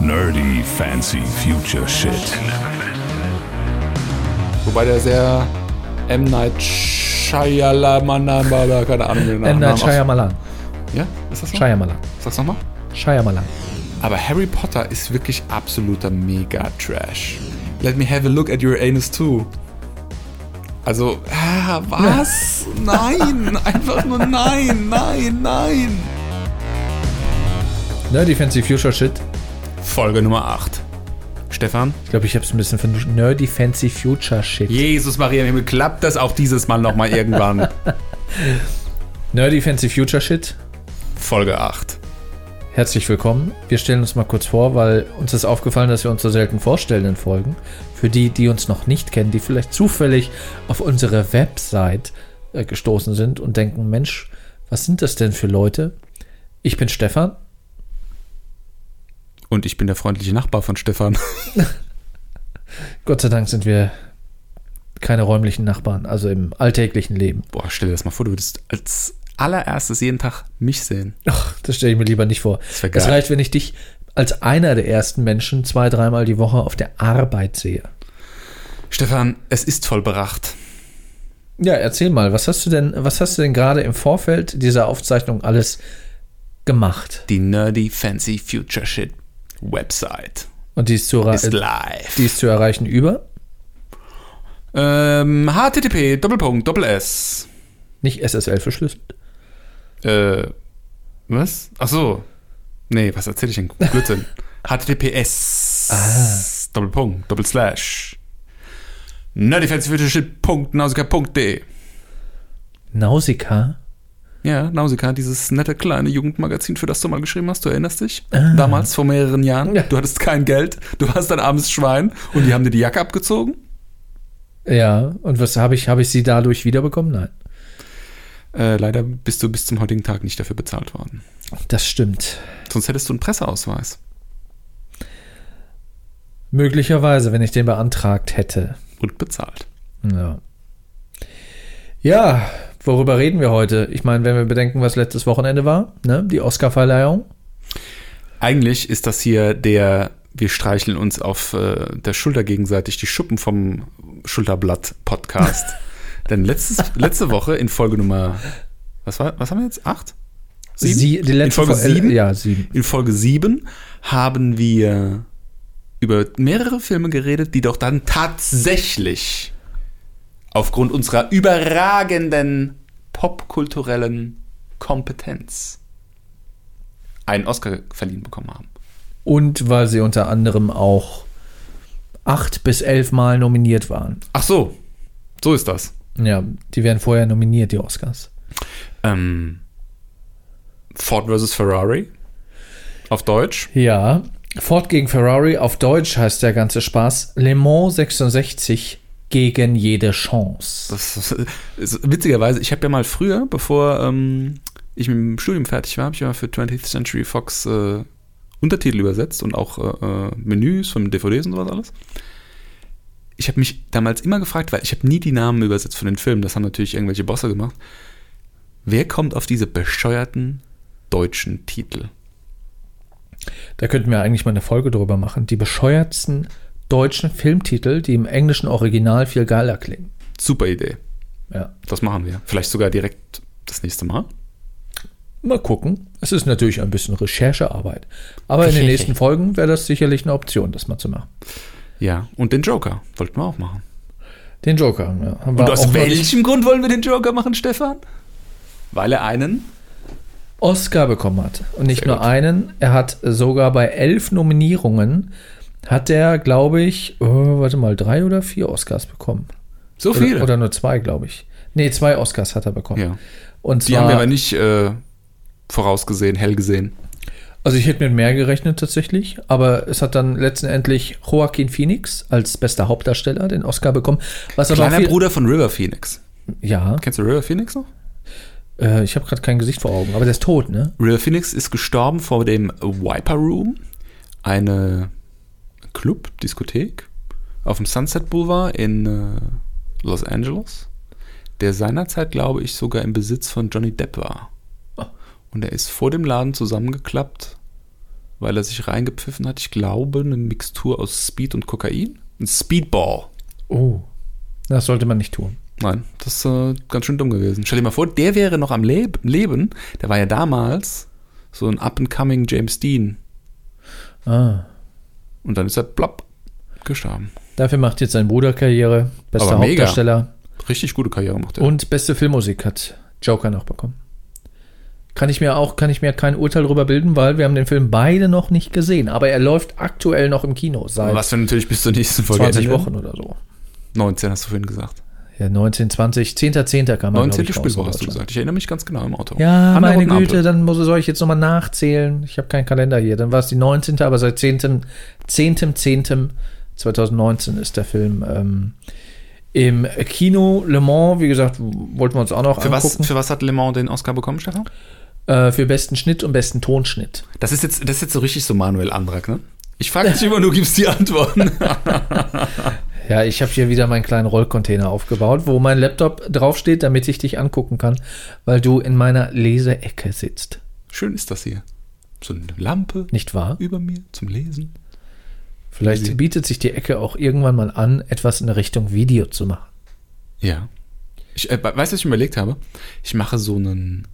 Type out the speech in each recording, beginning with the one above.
Nerdy Fancy Future Shit. Wobei der sehr M. Night Shyamalan keine Ahnung. wie der M. Night Shyamalan. Ja, ist das so? Shyamalan. Sag's nochmal. Shyamalan. Aber Harry Potter ist wirklich absoluter Mega-Trash. Let me have a look at your anus too. Also, ah, was? nein, einfach nur nein, nein, nein. Nerdy Fancy Future Shit. Folge Nummer 8. Stefan? Ich glaube, ich habe es ein bisschen von Nerdy Fancy Future Shit. Jesus Maria, im Himmel, klappt das auch dieses Mal nochmal irgendwann? Nerdy Fancy Future Shit. Folge 8. Herzlich willkommen. Wir stellen uns mal kurz vor, weil uns ist aufgefallen, dass wir uns so selten vorstellen in Folgen. Für die, die uns noch nicht kennen, die vielleicht zufällig auf unsere Website äh, gestoßen sind und denken, Mensch, was sind das denn für Leute? Ich bin Stefan. Und ich bin der freundliche Nachbar von Stefan. Gott sei Dank sind wir keine räumlichen Nachbarn, also im alltäglichen Leben. Boah, stell dir das mal vor, du würdest als allererstes jeden Tag mich sehen. Ach, das stelle ich mir lieber nicht vor. Das geil. reicht, wenn ich dich als einer der ersten Menschen zwei, dreimal die Woche auf der Arbeit sehe. Stefan, es ist vollbracht. Ja, erzähl mal, was hast du denn, was hast du denn gerade im Vorfeld dieser Aufzeichnung alles gemacht? Die Nerdy Fancy Future Shit Website Und die ist zu, ist live. die ist zu erreichen über? Ähm, HTTP, Doppelpunkt, Doppel S. Nicht SSL verschlüsselt. Äh, was? Ach so. Nee, was erzähl ich denn? Blödsinn. HTTPS. Doppelpunkt, Doppel Slash. nerdyfancyfutureshit.nausika.de Nausicaa? Ja, Nausika, dieses nette kleine Jugendmagazin, für das du mal geschrieben hast, du erinnerst dich? Damals, vor mehreren Jahren. Ja. Du hattest kein Geld, du warst ein armes Schwein und die haben dir die Jacke abgezogen? Ja, und was habe ich, habe ich sie dadurch wiederbekommen? Nein. Äh, leider bist du bis zum heutigen Tag nicht dafür bezahlt worden. Das stimmt. Sonst hättest du einen Presseausweis. Möglicherweise, wenn ich den beantragt hätte. Und bezahlt. Ja. Ja, worüber reden wir heute? Ich meine, wenn wir bedenken, was letztes Wochenende war, ne? Die Oscarverleihung. Eigentlich ist das hier der, wir streicheln uns auf äh, der Schulter gegenseitig die Schuppen vom Schulterblatt-Podcast. Denn letztes, letzte Woche in Folge Nummer, was, war, was haben wir jetzt? Acht? Sieben? Sie, die letzte in Folge Fol- äh, sieben? Ja, sieben. In Folge 7 haben wir über mehrere Filme geredet, die doch dann tatsächlich aufgrund unserer überragenden popkulturellen Kompetenz einen Oscar verliehen bekommen haben. Und weil sie unter anderem auch acht bis elf Mal nominiert waren. Ach so, so ist das. Ja, die werden vorher nominiert, die Oscars. Ähm, Ford vs. Ferrari auf Deutsch. Ja, Ford gegen Ferrari, auf Deutsch heißt der ganze Spaß Le Mans 66 gegen jede Chance. Das ist, witzigerweise, ich habe ja mal früher, bevor ähm, ich mit dem Studium fertig war, habe ich ja mal für 20th Century Fox äh, Untertitel übersetzt und auch äh, äh, Menüs von DVDs und sowas alles. Ich habe mich damals immer gefragt, weil ich habe nie die Namen übersetzt von den Filmen, das haben natürlich irgendwelche Bosse gemacht. Wer kommt auf diese bescheuerten deutschen Titel? Da könnten wir eigentlich mal eine Folge drüber machen. Die bescheuertsten deutschen Filmtitel, die im englischen Original viel geiler klingen. Super Idee. Ja. Das machen wir. Vielleicht sogar direkt das nächste Mal. Mal gucken. Es ist natürlich ein bisschen Recherchearbeit. Aber in den nächsten Folgen wäre das sicherlich eine Option, das mal zu machen. Ja, und den Joker wollten wir auch machen. Den Joker. Ja, haben Und aus welchem Grund wollen wir den Joker machen, Stefan? Weil er einen Oscar bekommen hat. Und nicht Sehr nur gut. einen, er hat sogar bei elf Nominierungen, hat er, glaube ich, oh, warte mal, drei oder vier Oscars bekommen. so viele. Oder, oder nur zwei, glaube ich. Nee, zwei Oscars hat er bekommen. ja. Und Die zwar, haben wir aber nicht äh, vorausgesehen, hell gesehen. also ich hätte mit mehr gerechnet tatsächlich, aber es hat dann letztendlich Joaquin Phoenix als bester Hauptdarsteller den Oscar bekommen. Was aber Kleiner viel, Bruder von River Phoenix. Ja, Kennst du River Phoenix noch? äh, ich habe gerade kein Gesicht vor Augen, aber der ist tot, ne? River Phoenix ist gestorben vor dem Viper Room, eine Club, Diskothek auf dem Sunset Boulevard in äh, Los Angeles, der seinerzeit, glaube ich, sogar im Besitz von Johnny Depp war. Und er ist vor dem Laden zusammengeklappt weil er sich reingepfiffen hat. Ich glaube, eine Mixtur aus Speed und Kokain. Ein Speedball. Oh, das sollte man nicht tun. Nein, das ist äh, ganz schön dumm gewesen. Stell dir mal vor, der wäre noch am Leb Leben. Der war ja damals so ein up-and-coming James Dean. Ah. Und dann ist er plopp gestorben. Dafür macht jetzt sein Bruder Karriere. Bester Aber mega. Hauptdarsteller. Richtig gute Karriere macht er. Und beste Filmmusik hat Joker noch bekommen. Kann ich mir auch, kann ich mir kein Urteil darüber bilden, weil wir haben den Film beide noch nicht gesehen. Aber er läuft aktuell noch im Kino seit Was wir natürlich bis zur nächsten Folge 20 ändern. Wochen oder so. 19 hast du vorhin gesagt. Ja, 19, 20, 10.10. kam er, 19. glaub ich, Spielwoche hast du gesagt. Ich erinnere mich ganz genau im Auto. Ja, An der meine Güte, dann muss, soll ich jetzt nochmal nachzählen. Ich habe keinen Kalender hier. Dann war es die 19., aber seit 10. 10. 10. 2019 ist der Film ähm, im Kino Le Mans. Wie gesagt, wollten wir uns auch noch Für was, angucken. für was hat Le Mans den Oscar bekommen, Stefan? äh, für besten Schnitt und besten Tonschnitt. Das ist jetzt, das ist jetzt so richtig so Manuel Andrak, ne? Ich frage dich immer, du gibst die Antworten. Ja, ich habe hier wieder meinen kleinen Rollcontainer aufgebaut, wo mein Laptop draufsteht, damit ich dich angucken kann, weil du in meiner Leseecke sitzt. Schön ist das hier. So eine Lampe Nicht wahr? über mir zum Lesen. Vielleicht Easy. bietet sich die Ecke auch irgendwann mal an, etwas in der Richtung Video zu machen. Ja. Ich, äh, weißt du, was ich mir überlegt habe? Ich mache so einen,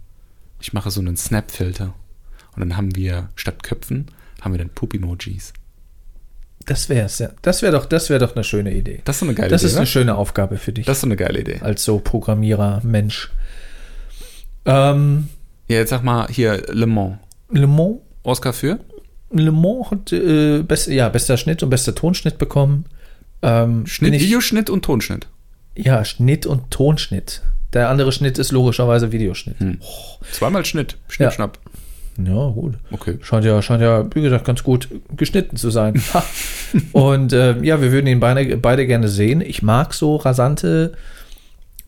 ich mache so einen Snap-Filter. Und dann haben wir statt Köpfen, haben wir dann Poop-Emojis. Das wäre ja. Das wäre doch, das wäre doch eine schöne Idee. Das ist eine geile Das Idee. ist eine ne? schöne Aufgabe für dich Das ist eine geile Idee. als so Programmierer, Mensch. Ähm, Ja, jetzt sag mal hier Le Mans. Le Mans, Oscar für? Le Mans hat äh, best, ja, bester Schnitt und bester Tonschnitt bekommen. Ähm, Schnitt, ich- Videoschnitt und Tonschnitt. Ja, Schnitt und Tonschnitt. Der andere Schnitt ist logischerweise Videoschnitt. Hm. Zweimal Schnitt. Schnitt, Ja. schnapp. Ja, gut. Okay. Scheint ja, scheint ja, wie gesagt, ganz gut geschnitten zu sein. Und äh, ja, wir würden ihn beide, beide gerne sehen. Ich mag so rasante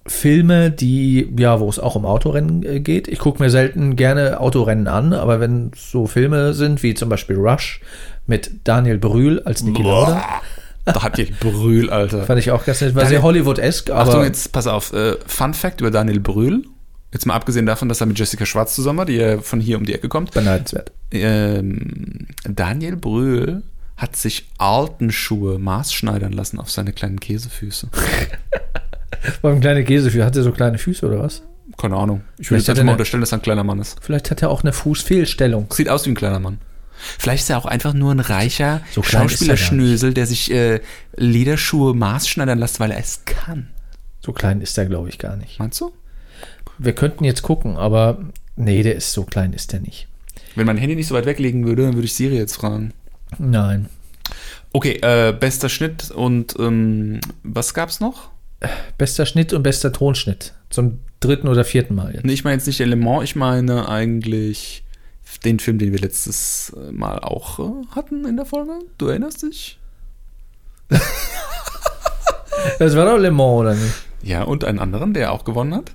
Filme, die, ja, wo es auch um Autorennen äh, geht. Ich gucke mir selten gerne Autorennen an, aber wenn so Filme sind, wie zum Beispiel Rush mit Daniel Brühl als Niki Lauda, ihr Brühl, Alter. fand ich auch ganz nett. War Daniel- sehr Hollywood-esque, aber Achtung, jetzt pass auf. Äh, Fun Fact über Daniel Brühl. Jetzt mal abgesehen davon, dass er mit Jessica Schwarz zusammen war, die ja von hier um die Ecke kommt. beneidenswert. Ähm, Daniel Brühl hat sich Alten-Schuhe maßschneidern lassen auf seine kleinen Käsefüße. Beim kleine Käsefüße, hat er so kleine Füße oder was? Keine Ahnung. Ich würde jetzt einfach mal unterstellen, dass er ein kleiner Mann ist. Vielleicht hat er auch eine Fußfehlstellung. Sieht aus wie ein kleiner Mann. Vielleicht ist er auch einfach nur ein reicher So er Schauspielerschnösel, der sich äh, Lederschuhe maßschneidern lässt, weil er es kann. So klein ist er, glaube ich, gar nicht. Meinst du? Wir könnten jetzt gucken, aber nee, der ist so klein, ist der nicht. Wenn mein Handy nicht so weit weglegen würde, dann würde ich Siri jetzt fragen. Nein. Okay, äh, bester Schnitt und ähm, was gab's noch? Bester Schnitt und bester Tonschnitt. Zum dritten oder vierten Mal jetzt. Nee, ich meine jetzt nicht Element, ich meine eigentlich den Film, den wir letztes äh, Mal auch äh, hatten in der Folge. Du erinnerst dich? Das war doch Le Mans, oder nicht? Ja, und einen anderen, der auch gewonnen hat.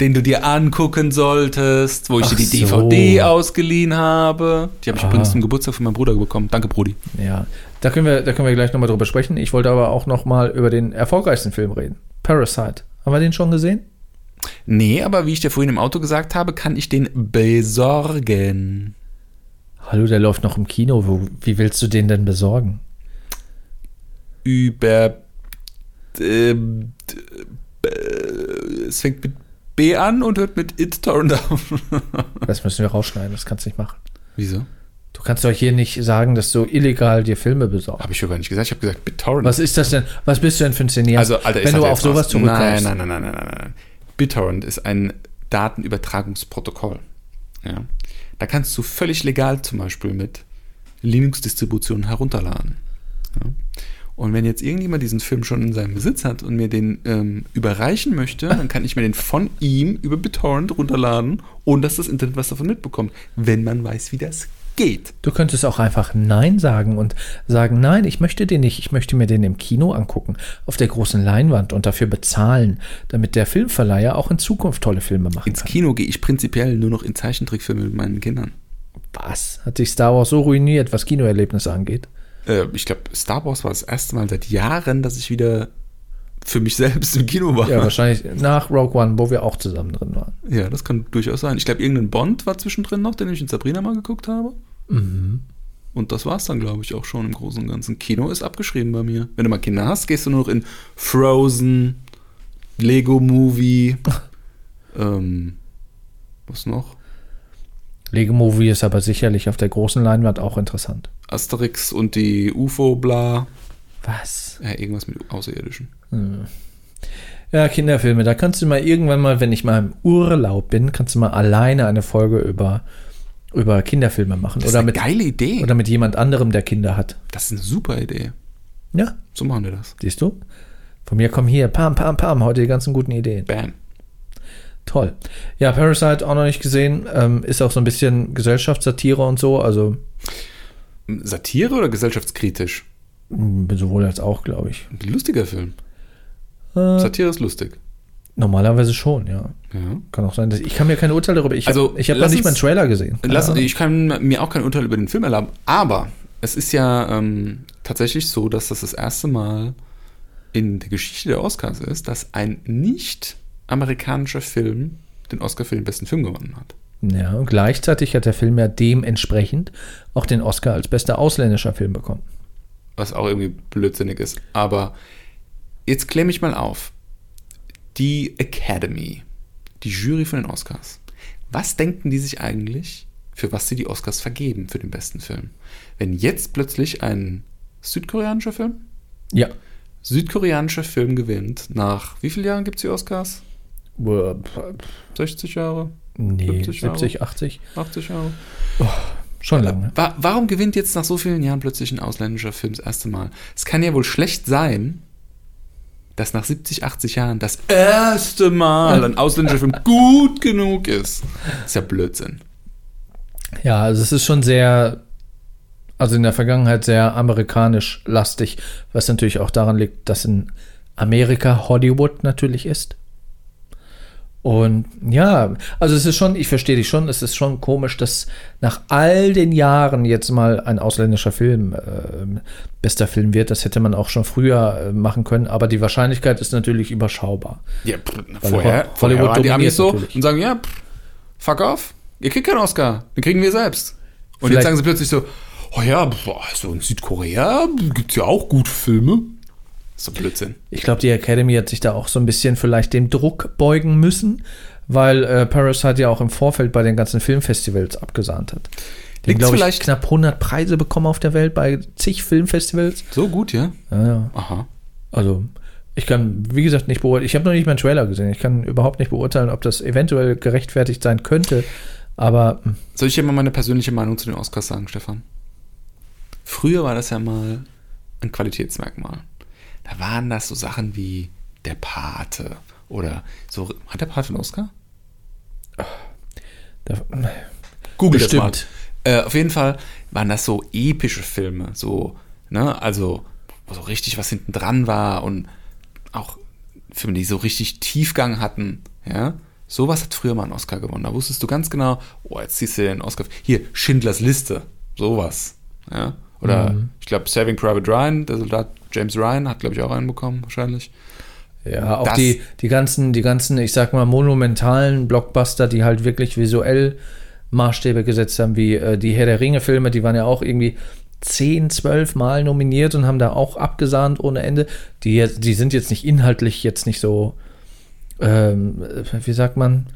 Den du dir angucken solltest, wo ich Ach dir die so. DVD ausgeliehen habe. Die habe ich Ah. übrigens zum Geburtstag von meinem Bruder bekommen. Danke, Brudi. Ja, da können wir, da können wir gleich nochmal drüber sprechen. Ich wollte aber auch nochmal über den erfolgreichsten Film reden. Parasite. Haben wir den schon gesehen? Nee, aber wie ich dir vorhin im Auto gesagt habe, kann ich den besorgen. Hallo, der läuft noch im Kino. Wo, wie willst du den denn besorgen? Über. d- äh, es fängt mit B an und hört mit It Torrent auf. Das müssen wir rausschneiden, das kannst du nicht machen. Wieso? Du kannst doch hier nicht sagen, dass du illegal dir Filme besorgst. Habe ich schon gar nicht gesagt. Ich habe gesagt BitTorrent. Was ist das denn? Was bist du denn für ein Cineast? Also, Alter, wenn du auf sowas was. zurückkommst. Nein, nein, nein, nein, nein, nein, nein. BitTorrent ist ein Datenübertragungsprotokoll. Ja. Da kannst du völlig legal zum Beispiel mit Linux-Distributionen herunterladen. Ja. Und wenn jetzt irgendjemand diesen Film schon in seinem Besitz hat und mir den ähm, überreichen möchte, dann kann ich mir den von ihm über BitTorrent runterladen, ohne dass das Internet was davon mitbekommt, wenn man weiß, wie das geht. Du könntest auch einfach Nein sagen und sagen, nein, ich möchte den nicht, ich möchte mir den im Kino angucken, auf der großen Leinwand und dafür bezahlen, damit der Filmverleiher auch in Zukunft tolle Filme machen Ins kann. Kino gehe ich prinzipiell nur noch in Zeichentrickfilme mit meinen Kindern. Was? Hat sich Star Wars so ruiniert, was Kinoerlebnisse angeht? Äh, ich glaube, Star Wars war das erste Mal seit Jahren, dass ich wieder für mich selbst im Kino war. Ja, wahrscheinlich nach Rogue One, wo wir auch zusammen drin waren. Ja, das kann durchaus sein. Ich glaube, irgendein Bond war zwischendrin noch, den ich in Sabrina mal geguckt habe. Und das war's dann, glaube ich, auch schon im Großen und Ganzen. Kino ist abgeschrieben bei mir. Wenn du mal Kinder hast, gehst du nur noch in Frozen, Lego Movie, ähm, was noch? Lego Movie ist aber sicherlich auf der großen Leinwand auch interessant. Asterix und die UFO, bla. Was? Ja, irgendwas mit Außerirdischen. Ja, Kinderfilme, da kannst du mal irgendwann mal, wenn ich mal im Urlaub bin, kannst du mal alleine eine Folge über, über Kinderfilme machen. Das Oder ist eine mit, geile Idee. oder mit jemand anderem, der Kinder hat. das ist eine super Idee. Ja, So machen wir das. siehst du? Von mir kommen hier, pam, pam, pam, heute die ganzen guten Ideen. Bam. Toll. Ja, Parasite auch noch nicht gesehen. Ähm, ist auch so ein bisschen Gesellschaftssatire und so. Also Satire oder gesellschaftskritisch? sowohl als auch, glaube ich. Lustiger Film. Äh, Satire ist lustig. normalerweise schon, ja. Ja. Kann auch sein, dass ich kann mir kein Urteil darüber. Ich Also, habe ich hab noch nicht mal einen Trailer gesehen. Lass, Ahnung. ich kann mir auch kein Urteil über den Film erlauben, aber es ist ja ähm, tatsächlich so, dass das das erste Mal in der Geschichte der Oscars ist, dass ein nicht amerikanischer Film den Oscar für den besten Film gewonnen hat. Ja, und gleichzeitig hat der Film ja dementsprechend auch den Oscar als bester ausländischer Film bekommen. Was auch irgendwie blödsinnig ist. Aber jetzt klemme ich mal auf. Die Academy, die Jury von den Oscars. Was denken die sich eigentlich, für was sie die Oscars vergeben für den besten Film? Wenn jetzt plötzlich ein südkoreanischer Film Ja. südkoreanischer Film gewinnt. Nach wie vielen Jahren gibt es die Oscars? 60 Jahre? Nee, 70 Jahre? 70, 80. 80 Jahre? Schon lange. Wa warum gewinnt jetzt nach so vielen Jahren plötzlich ein ausländischer Film das erste Mal? Es kann ja wohl schlecht sein, dass nach 70, 80 Jahren das erste Mal ein ausländischer Film gut genug ist. Das ist ja Blödsinn. Ja, also es ist schon sehr, also in der Vergangenheit sehr amerikanisch lastig, was natürlich auch daran liegt, dass in Amerika Hollywood natürlich ist. Und ja, also es ist schon, ich verstehe dich schon, es ist schon komisch, dass nach all den Jahren jetzt mal ein ausländischer Film äh, bester Film wird. Das hätte man auch schon früher äh, machen können, aber die Wahrscheinlichkeit ist natürlich überschaubar. Ja, pff, vorher, Ho- vorher waren die Amis so natürlich. und sagen, ja, pff, fuck off, ihr kriegt keinen Oscar, den kriegen wir selbst. Und Vielleicht- jetzt sagen sie plötzlich so, oh ja, boah, also in Südkorea gibt es ja auch gute Filme. Doch Blödsinn. Ich glaube, die Academy hat sich da auch so ein bisschen vielleicht dem Druck beugen müssen, weil äh, Parasite ja auch im Vorfeld bei den ganzen Filmfestivals abgesahnt hat. Die glaube ich, vielleicht- knapp 100 Preise bekommen auf der Welt bei zig Filmfestivals. So gut, ja? Ja, ja. Aha. Also, ich kann, wie gesagt, nicht beurteilen. Ich habe noch nicht mal einen Trailer gesehen. Ich kann überhaupt nicht beurteilen, ob das eventuell gerechtfertigt sein könnte. Aber hm, Soll ich dir mal meine persönliche Meinung zu den Oscars sagen, Stefan? Früher war das ja mal ein Qualitätsmerkmal. Da waren das so Sachen wie der Pate oder so. Hat der Pate einen Oscar? da, Google Bestimmt. das mal. Äh, auf jeden Fall waren das so epische Filme, so, ne, also, wo so richtig was hinten dran war und auch Filme, die so richtig Tiefgang hatten, ja. Sowas hat früher mal einen Oscar gewonnen. Da wusstest du ganz genau, oh, jetzt ziehst du den Oscar. Hier, Schindlers Liste, sowas, ja. Oder ich glaube, Saving Private Ryan, der Soldat James Ryan hat, glaube ich, auch einen bekommen, wahrscheinlich. Ja, auch Das- die, die ganzen, die ganzen, ich sag mal, monumentalen Blockbuster, die halt wirklich visuell Maßstäbe gesetzt haben, wie äh, die Herr der Ringe-Filme, die waren ja auch irgendwie 10, 12 Mal nominiert und haben da auch abgesahnt ohne Ende. Die, die sind jetzt nicht inhaltlich jetzt nicht so, ähm, wie sagt man,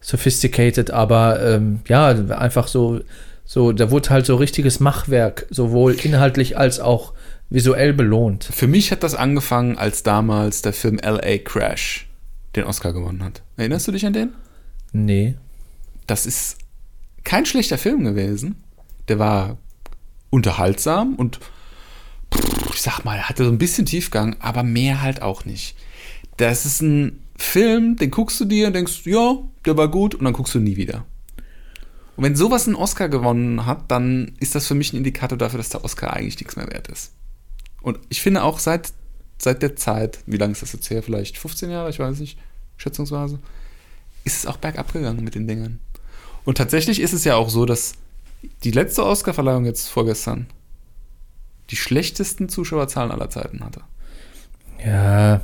sophisticated, aber ähm, ja, einfach so, so, da wurde halt so richtiges Machwerk, sowohl inhaltlich als auch visuell belohnt. Für mich hat das angefangen, als damals der Film L.A. Crash den Oscar gewonnen hat. Erinnerst du dich an den? Nee. das ist kein schlechter Film gewesen. Der war unterhaltsam und ich sag mal, hatte so ein bisschen Tiefgang, aber mehr halt auch nicht. Das ist ein Film, den guckst du dir und denkst, ja, der war gut und dann guckst du nie wieder. Und wenn sowas einen Oscar gewonnen hat, dann ist das für mich ein Indikator dafür, dass der Oscar eigentlich nichts mehr wert ist. Und ich finde auch seit, seit der Zeit, wie lange ist das jetzt her? Vielleicht 15 Jahre, ich weiß nicht, schätzungsweise, ist es auch bergab gegangen mit den Dingern. Und tatsächlich ist es ja auch so, dass die letzte Oscarverleihung jetzt vorgestern die schlechtesten Zuschauerzahlen aller Zeiten hatte. Ja,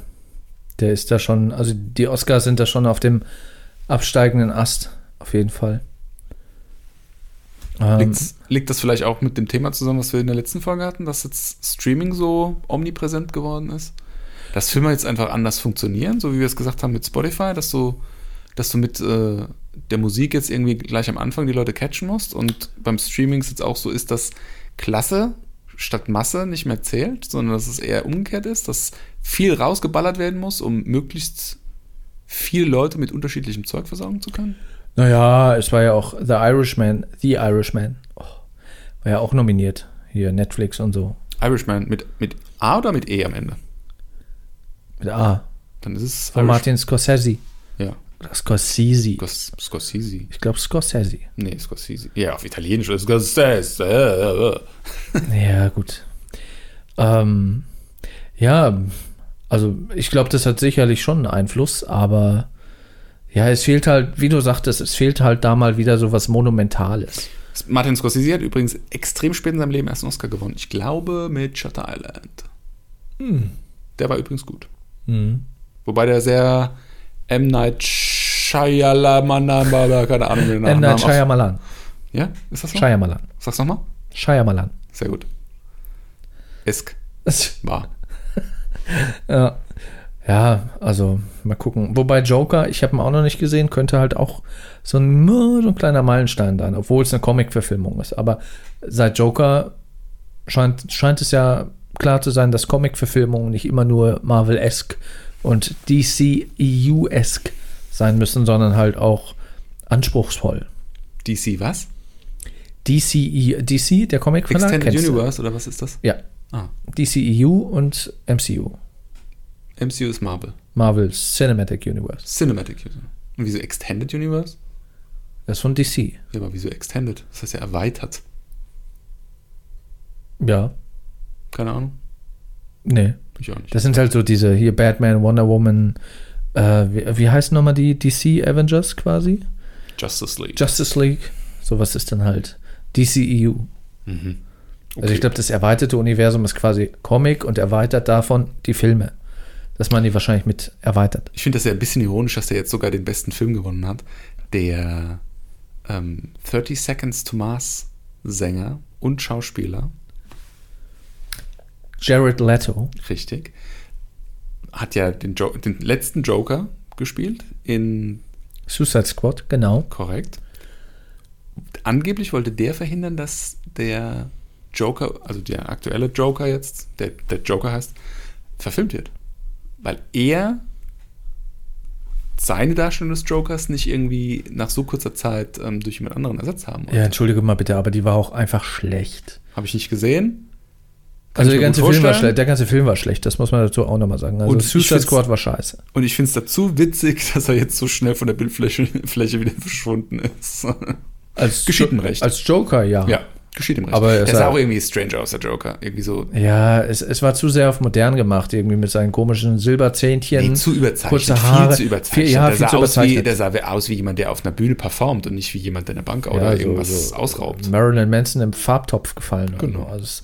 der ist da schon, also die Oscars sind da schon auf dem absteigenden Ast, auf jeden Fall. Ähm, liegt das vielleicht auch mit dem Thema zusammen, was wir in der letzten Folge hatten, dass jetzt Streaming so omnipräsent geworden ist? Dass Filme jetzt einfach anders funktionieren, so wie wir es gesagt haben mit Spotify, dass du, dass du mit äh, der Musik jetzt irgendwie gleich am Anfang die Leute catchen musst und beim Streaming jetzt auch so ist, dass Klasse statt Masse nicht mehr zählt, sondern dass es eher umgekehrt ist, dass viel rausgeballert werden muss, um möglichst viele Leute mit unterschiedlichem Zeug versorgen zu können? Naja, es war ja auch The Irishman, The Irishman. Oh, war ja auch nominiert. Hier, Netflix und so. Irishman mit, mit A oder mit E am Ende? Mit A. Dann ist es Von Martin Scorsese. Ja. Oder Scorsese. Scors Scorsese. Ich glaube Scorsese. Nee, Scorsese. Ja, auf Italienisch ist Scorsese. Ja, gut. Ähm, ja, also ich glaube, das hat sicherlich schon einen Einfluss, aber ja, es fehlt halt, wie du sagtest, es fehlt halt da mal wieder so was Monumentales. Martin Scorsese hat übrigens extrem spät in seinem Leben erst einen Oscar gewonnen. Ich glaube mit Shutter Island. Hm. Der war übrigens gut. Mhm. Wobei der sehr M. Night Shyamalan, keine Ahnung, wie der M. Night Shyamalan. Ja, ist das so? Shyamalan. Sag's nochmal. Shyamalan. Sehr gut. Isk. War. Ja. Ja, also mal gucken. Wobei Joker, ich habe ihn auch noch nicht gesehen, könnte halt auch so ein, so ein kleiner Meilenstein sein, obwohl es eine Comic-Verfilmung ist. Aber seit Joker scheint, scheint es ja klar zu sein, dass Comic-Verfilmungen nicht immer nur Marvel-esque und DCEU-esque sein müssen, sondern halt auch anspruchsvoll. DC was? DCE, DC, der Comic-Verlag, Extended? Universe oder was ist das? Ja, Ah, DCEU und MCU. MCU ist Marvel. Marvel Cinematic Universe. Cinematic Universe. Und wieso Extended Universe? Das ist von DC. Ja, aber wieso Extended? Das heißt ja erweitert. Ja, Keine Ahnung. nee. Ich auch nicht. Das sind halt so diese hier Batman, Wonder Woman, äh, wie, wie heißen nochmal die DC Avengers quasi? Justice League. Justice League. Sowas ist dann halt DCEU. mhm. Also ich glaube, das erweiterte Universum ist quasi Comic und erweitert davon die Filme. Dass man die wahrscheinlich mit erweitert. Ich finde das ja ein bisschen ironisch, dass der jetzt sogar den besten Film gewonnen hat. Der ähm, 30 Seconds to Mars Sänger und Schauspieler, Jared Leto. richtig, hat ja den, jo den letzten Joker gespielt in Suicide Squad, genau. korrekt. Angeblich wollte der verhindern, dass der Joker, also der aktuelle Joker jetzt, der, der Joker heißt, verfilmt wird. Weil er seine Darstellung des Jokers nicht irgendwie nach so kurzer Zeit ähm, durch jemand anderen ersetzt haben wollte. Ja, entschuldige mal bitte, aber die war auch einfach schlecht. Habe ich nicht gesehen. Kann Also der ganze, Film war schlecht, der ganze Film war schlecht, das muss man dazu auch nochmal sagen. Also Und Suicide Squad war scheiße. Und ich finde es dazu witzig, dass er jetzt so schnell von der Bildfläche Fläche wieder verschwunden ist. Als Geschieht ihm Jo- recht. Als Joker, ja. ja, geschieht ihm recht. Aber es der sah auch irgendwie strange aus, der Joker. Irgendwie so Ja, es, es war zu sehr auf modern gemacht, irgendwie mit seinen komischen Silberzähnchen. Nee, zu überzeichnet. kurze Haare. Viel zu überzeichnet. Viel- ja, der, viel sah zu aus wie, überzeichnet. der sah aus wie jemand, der auf einer Bühne performt und nicht wie jemand, der eine Bank oder Ja, irgendwas so ausraubt. Marilyn Manson im Farbtopf gefallen. Genau. so. Also es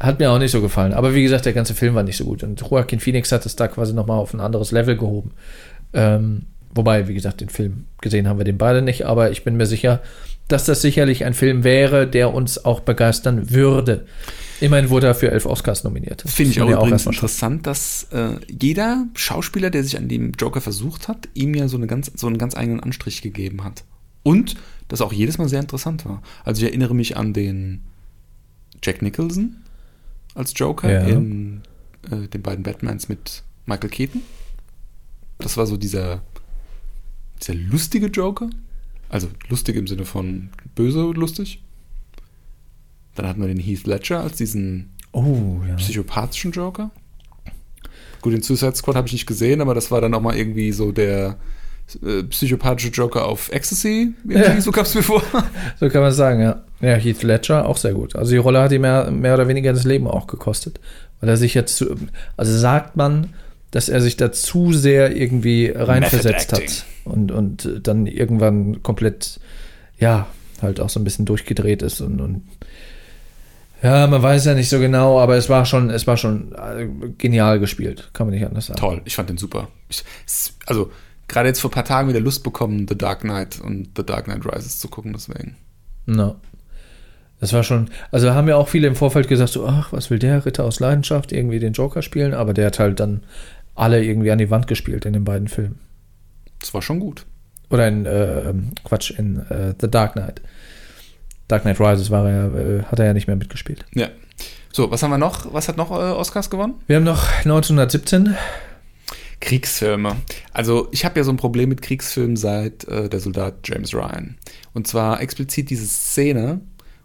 hat mir auch nicht so gefallen. Aber wie gesagt, der ganze Film war nicht so gut. Und Joaquin Phoenix hat es da quasi nochmal auf ein anderes Level gehoben. Ähm, wobei, wie gesagt, den Film gesehen haben wir den beide nicht. Aber ich bin mir sicher, dass das sicherlich ein Film wäre, der uns auch begeistern würde. Immerhin wurde er für elf Oscars nominiert. Finde ich auch schaffen. interessant, dass äh, jeder Schauspieler, der sich an dem Joker versucht hat, ihm ja so, eine ganz, so einen ganz eigenen Anstrich gegeben hat. Und das auch jedes Mal sehr interessant war. Also ich erinnere mich an den Jack Nicholson als Joker Ja. in äh, den beiden Batmans mit Michael Keaton. Das war so dieser, dieser lustige Joker. Also lustig im Sinne von böse und lustig. Dann hatten wir den Heath Ledger als diesen Oh, ja. psychopathischen Joker. Gut, den Suicide Squad habe ich nicht gesehen, aber das war dann auch mal irgendwie so der äh, psychopathische Joker auf Ecstasy. Ja. So kam es mir vor. So kann man sagen, ja. Ja, Heath Ledger auch sehr gut. Also die Rolle hat ihm mehr, mehr oder weniger das Leben auch gekostet. Weil er sich jetzt zu, also sagt man, dass er sich da zu sehr irgendwie reinversetzt hat und, und dann irgendwann komplett, ja, halt auch so ein bisschen durchgedreht ist und, und ja, man weiß ja nicht so genau, aber es war schon, es war schon äh, genial gespielt, kann man nicht anders sagen. Toll, ich fand den super. Ich, also, gerade jetzt vor ein paar Tagen wieder Lust bekommen, The Dark Knight und The Dark Knight Rises zu gucken, deswegen. No. Das war schon, also haben ja auch viele im Vorfeld gesagt, so, ach, was will der Ritter aus Leidenschaft irgendwie den Joker spielen, aber der hat halt dann alle irgendwie an die Wand gespielt in den beiden Filmen. Das war schon gut. Oder in, äh, Quatsch, in äh, The Dark Knight. Dark Knight Rises war er, äh, hat er ja nicht mehr mitgespielt. Ja. So, was haben wir noch? Was hat noch äh, Oscars gewonnen? Wir haben noch 1917. Kriegsfilme. Also ich habe ja so ein Problem mit Kriegsfilmen seit äh, der Soldat James Ryan. Und zwar explizit diese Szene,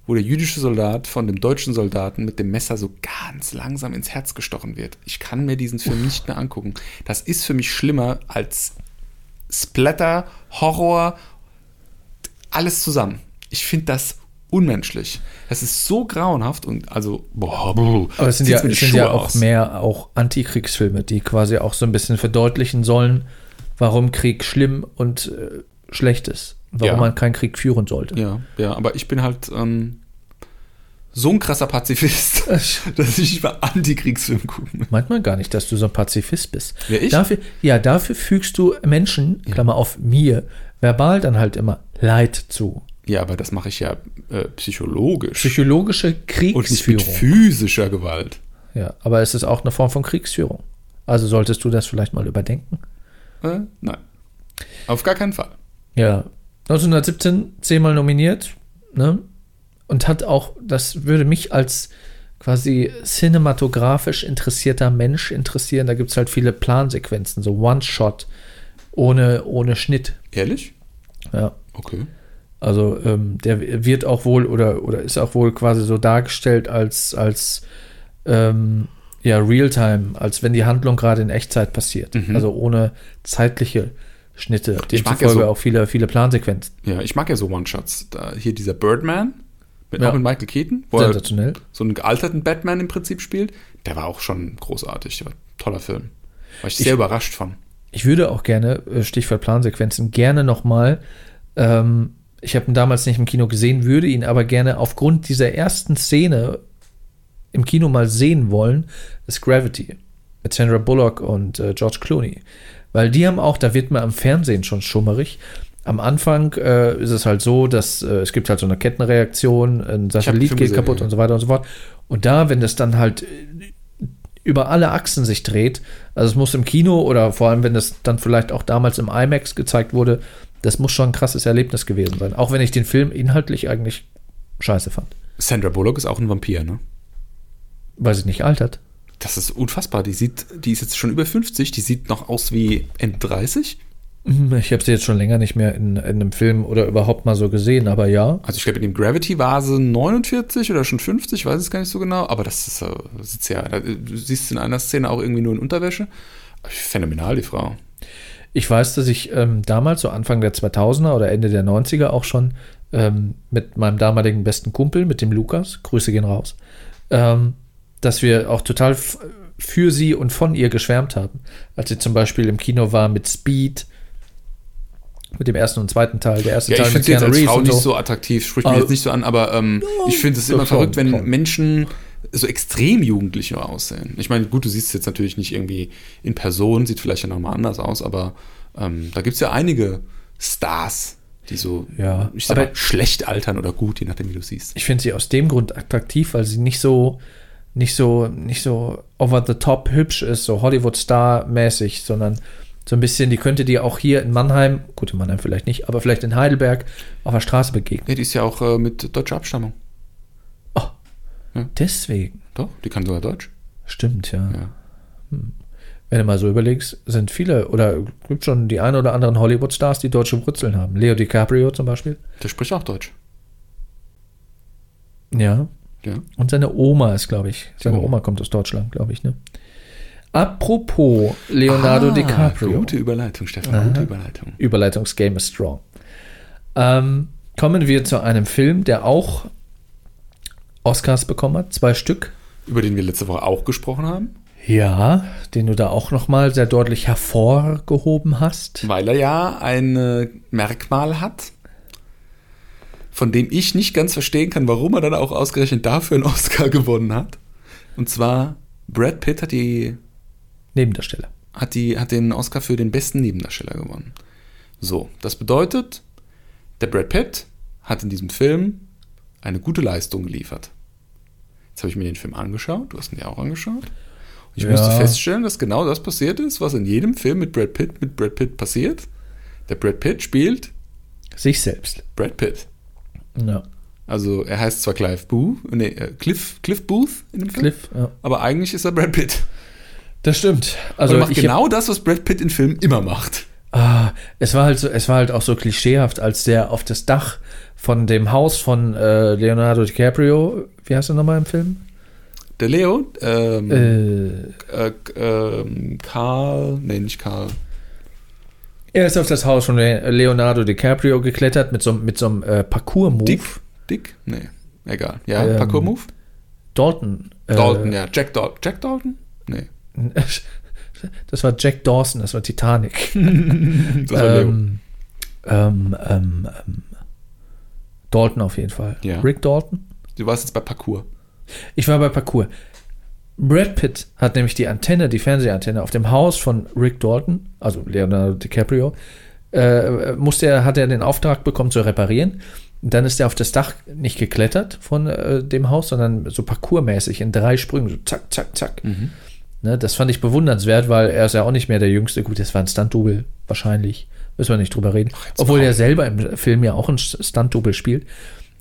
wo der jüdische Soldat von dem deutschen Soldaten mit dem Messer so ganz langsam ins Herz gestochen wird. Ich kann mir diesen Film nicht mehr angucken. Das ist für mich schlimmer als Splatter, Horror, alles zusammen. Ich finde das unmenschlich. Das ist so grauenhaft und also boah, boah, Aber es sind ja, es sind ja auch aus. mehr auch Antikriegsfilme, die quasi auch so ein bisschen verdeutlichen sollen, warum Krieg schlimm und äh, schlecht ist. Warum Ja. man keinen Krieg führen sollte. Ja, ja, aber ich bin halt ähm, so ein krasser Pazifist, dass ich nicht mal Antikriegsfilm gucken. Meint man gar nicht, dass du so ein Pazifist bist. Wer, ich? Dafür, ja, dafür fügst du Menschen, Klammer auf mir, verbal dann halt immer Leid zu. Ja, aber das mache ich ja äh, psychologisch Psychologische und nicht Kriegsführung. mit physischer Gewalt. Ja, aber es ist auch eine Form von Kriegsführung. Also solltest du das vielleicht mal überdenken. Äh, nein. Auf gar keinen Fall. Ja, 1917 zehnmal nominiert, ne? Und hat auch, das würde mich als quasi cinematografisch interessierter Mensch interessieren. Da gibt es halt viele Plansequenzen, so One-Shot, ohne, ohne Schnitt. Ehrlich? Ja. Okay. Also ähm, der wird auch wohl oder, oder ist auch wohl quasi so dargestellt als, als ähm, ja, Realtime, als wenn die Handlung gerade in Echtzeit passiert. Mhm. Also ohne zeitliche Schnitte. Ich mag ja Demzufolge so- auch viele, viele Plansequenzen. Ja, ich mag ja so One-Shots. Hier dieser Birdman, mit, Ja. auch mit Michael Keaton, wo er Sensationell. so einen gealterten Batman im Prinzip spielt. Der war auch schon großartig. Der war ein toller Film. War ich sehr überrascht von. Ich würde auch gerne, äh, Stichwort Plansequenzen, gerne nochmal, ähm, ich habe ihn damals nicht im Kino gesehen, würde ihn aber gerne aufgrund dieser ersten Szene im Kino mal sehen wollen, ist Gravity mit Sandra Bullock und äh, George Clooney. Weil die haben auch, da wird man am Fernsehen schon schummerig. Am Anfang äh, ist es halt so, dass äh, es gibt halt so eine Kettenreaktion, ein Satellit geht gesehen, kaputt ja. und so weiter und so fort. Und da, wenn das dann halt äh, über alle Achsen sich dreht. Also es muss im Kino oder vor allem, wenn das dann vielleicht auch damals im IMAX gezeigt wurde, das muss schon ein krasses Erlebnis gewesen sein. Auch wenn ich den Film inhaltlich eigentlich scheiße fand. Sandra Bullock ist auch ein Vampir, ne? Weil sie nicht altert. Das ist unfassbar. Die sieht, die ist jetzt schon über 50, die sieht noch aus wie Ende 30. Ich habe sie jetzt schon länger nicht mehr in, in einem Film oder überhaupt mal so gesehen, aber ja. Also ich glaube, in dem Gravity war sie 49 oder schon 50, ich weiß es gar nicht so genau, aber das ist, das ist ja, du siehst in einer Szene auch irgendwie nur in Unterwäsche. Phänomenal, die Frau. Ich weiß, dass ich ähm, damals, so Anfang der 2000er oder Ende der 90er auch schon ähm, mit meinem damaligen besten Kumpel, mit dem Lukas, Grüße gehen raus, ähm, dass wir auch total für sie und von ihr geschwärmt haben. Als sie zum Beispiel im Kino war mit Speed, mit dem ersten und zweiten Teil. Der erste Ja, ich Teil finde sie jetzt Keanu als Reeves Frau nicht so. attraktiv, spricht mich Also- jetzt nicht so an, aber ähm, ich finde es immer schon, verrückt, wenn schon. Menschen so extrem jugendlich aussehen. Ich meine, gut, du siehst es jetzt natürlich nicht irgendwie in Person, sieht vielleicht ja nochmal anders aus, aber ähm, da gibt es ja einige Stars, die so, Ja, ich sag aber- mal, schlecht altern oder gut, je nachdem, wie du siehst. Ich finde sie aus dem Grund attraktiv, weil sie nicht so, nicht so, nicht so over the top hübsch ist, so Hollywood-Star-mäßig, sondern so ein bisschen, die könnte dir auch hier in Mannheim, gut in Mannheim vielleicht nicht, aber vielleicht in Heidelberg auf der Straße begegnen. Ja, die ist ja auch äh, mit deutscher Abstammung. Deswegen. Doch, die kann sogar Deutsch. Stimmt, ja. Ja. Wenn du mal so überlegst, sind viele oder gibt schon die ein oder anderen Hollywood-Stars, die deutsche Wurzeln haben. Leo DiCaprio zum Beispiel. Der spricht auch Deutsch. Ja. Ja. Und seine Oma ist, glaube ich. Seine Oh. Oma kommt aus Deutschland, glaube ich, ne? Apropos Leonardo Ah, DiCaprio. Gute Überleitung, Stefan, Aha. gute Überleitung. Überleitungsgame ist strong. Ähm, kommen wir zu einem Film, der auch Oscars bekommen hat, zwei Stück. Über den wir letzte Woche auch gesprochen haben, Ja, den du da auch nochmal sehr deutlich hervorgehoben hast. weil er ja ein äh, Merkmal hat, von dem ich nicht ganz verstehen kann, warum er dann auch ausgerechnet dafür einen Oscar gewonnen hat. Und zwar, Brad Pitt hat, die, Nebendarsteller. hat, die, hat den Oscar für den besten Nebendarsteller gewonnen. So, das bedeutet, der Brad Pitt hat in diesem Film eine gute Leistung geliefert. Jetzt habe ich mir den Film angeschaut, du hast ihn ja auch angeschaut. Und ich Ja. musste feststellen, dass genau das passiert ist, was in jedem Film mit Brad Pitt mit Brad Pitt passiert. Der Brad Pitt spielt Sich selbst. Brad Pitt. Ja. Also er heißt zwar Clive Booth, nee, äh, Cliff, Cliff Booth in dem Film, Cliff, ja. aber eigentlich ist er Brad Pitt. Das stimmt. Also macht genau das, was Brad Pitt in Filmen immer macht. Ah, es war halt so, es war halt auch so klischeehaft, als der auf das Dach von dem Haus von äh, Leonardo DiCaprio, wie heißt er nochmal im Film? Der Leo, ähm, Äh, äh, ähm, Karl, nee, nicht Karl. er ist auf das Haus von Le Leonardo DiCaprio geklettert mit so, mit so einem äh, Parcours-Move. Dick? Dick? Nee, egal. Ja, Ähm, Parkour-Move? Dalton. äh, Dalton, ja. Jack Dalton. Jack Dalton? Nee. Das war Jack Dawson, das war Titanic. Das war ähm, ähm, ähm, ähm, Dalton auf jeden Fall. Ja. Rick Dalton? Du warst jetzt bei Parkour. Ich war bei Parcours. Brad Pitt hat nämlich die Antenne, die Fernsehantenne auf dem Haus von Rick Dalton, also Leonardo DiCaprio, äh, musste er, hat er den Auftrag bekommen zu reparieren. Und dann ist er auf das Dach nicht geklettert von äh, dem Haus, sondern so parkourmäßig in drei Sprüngen, so zack, zack, zack. Ne, das fand ich bewundernswert, weil er ist ja auch nicht mehr der Jüngste. Gut, das war ein Stunt-Double, wahrscheinlich. Müssen wir nicht drüber reden. Obwohl er selber im Film ja auch ein Stunt-Double spielt.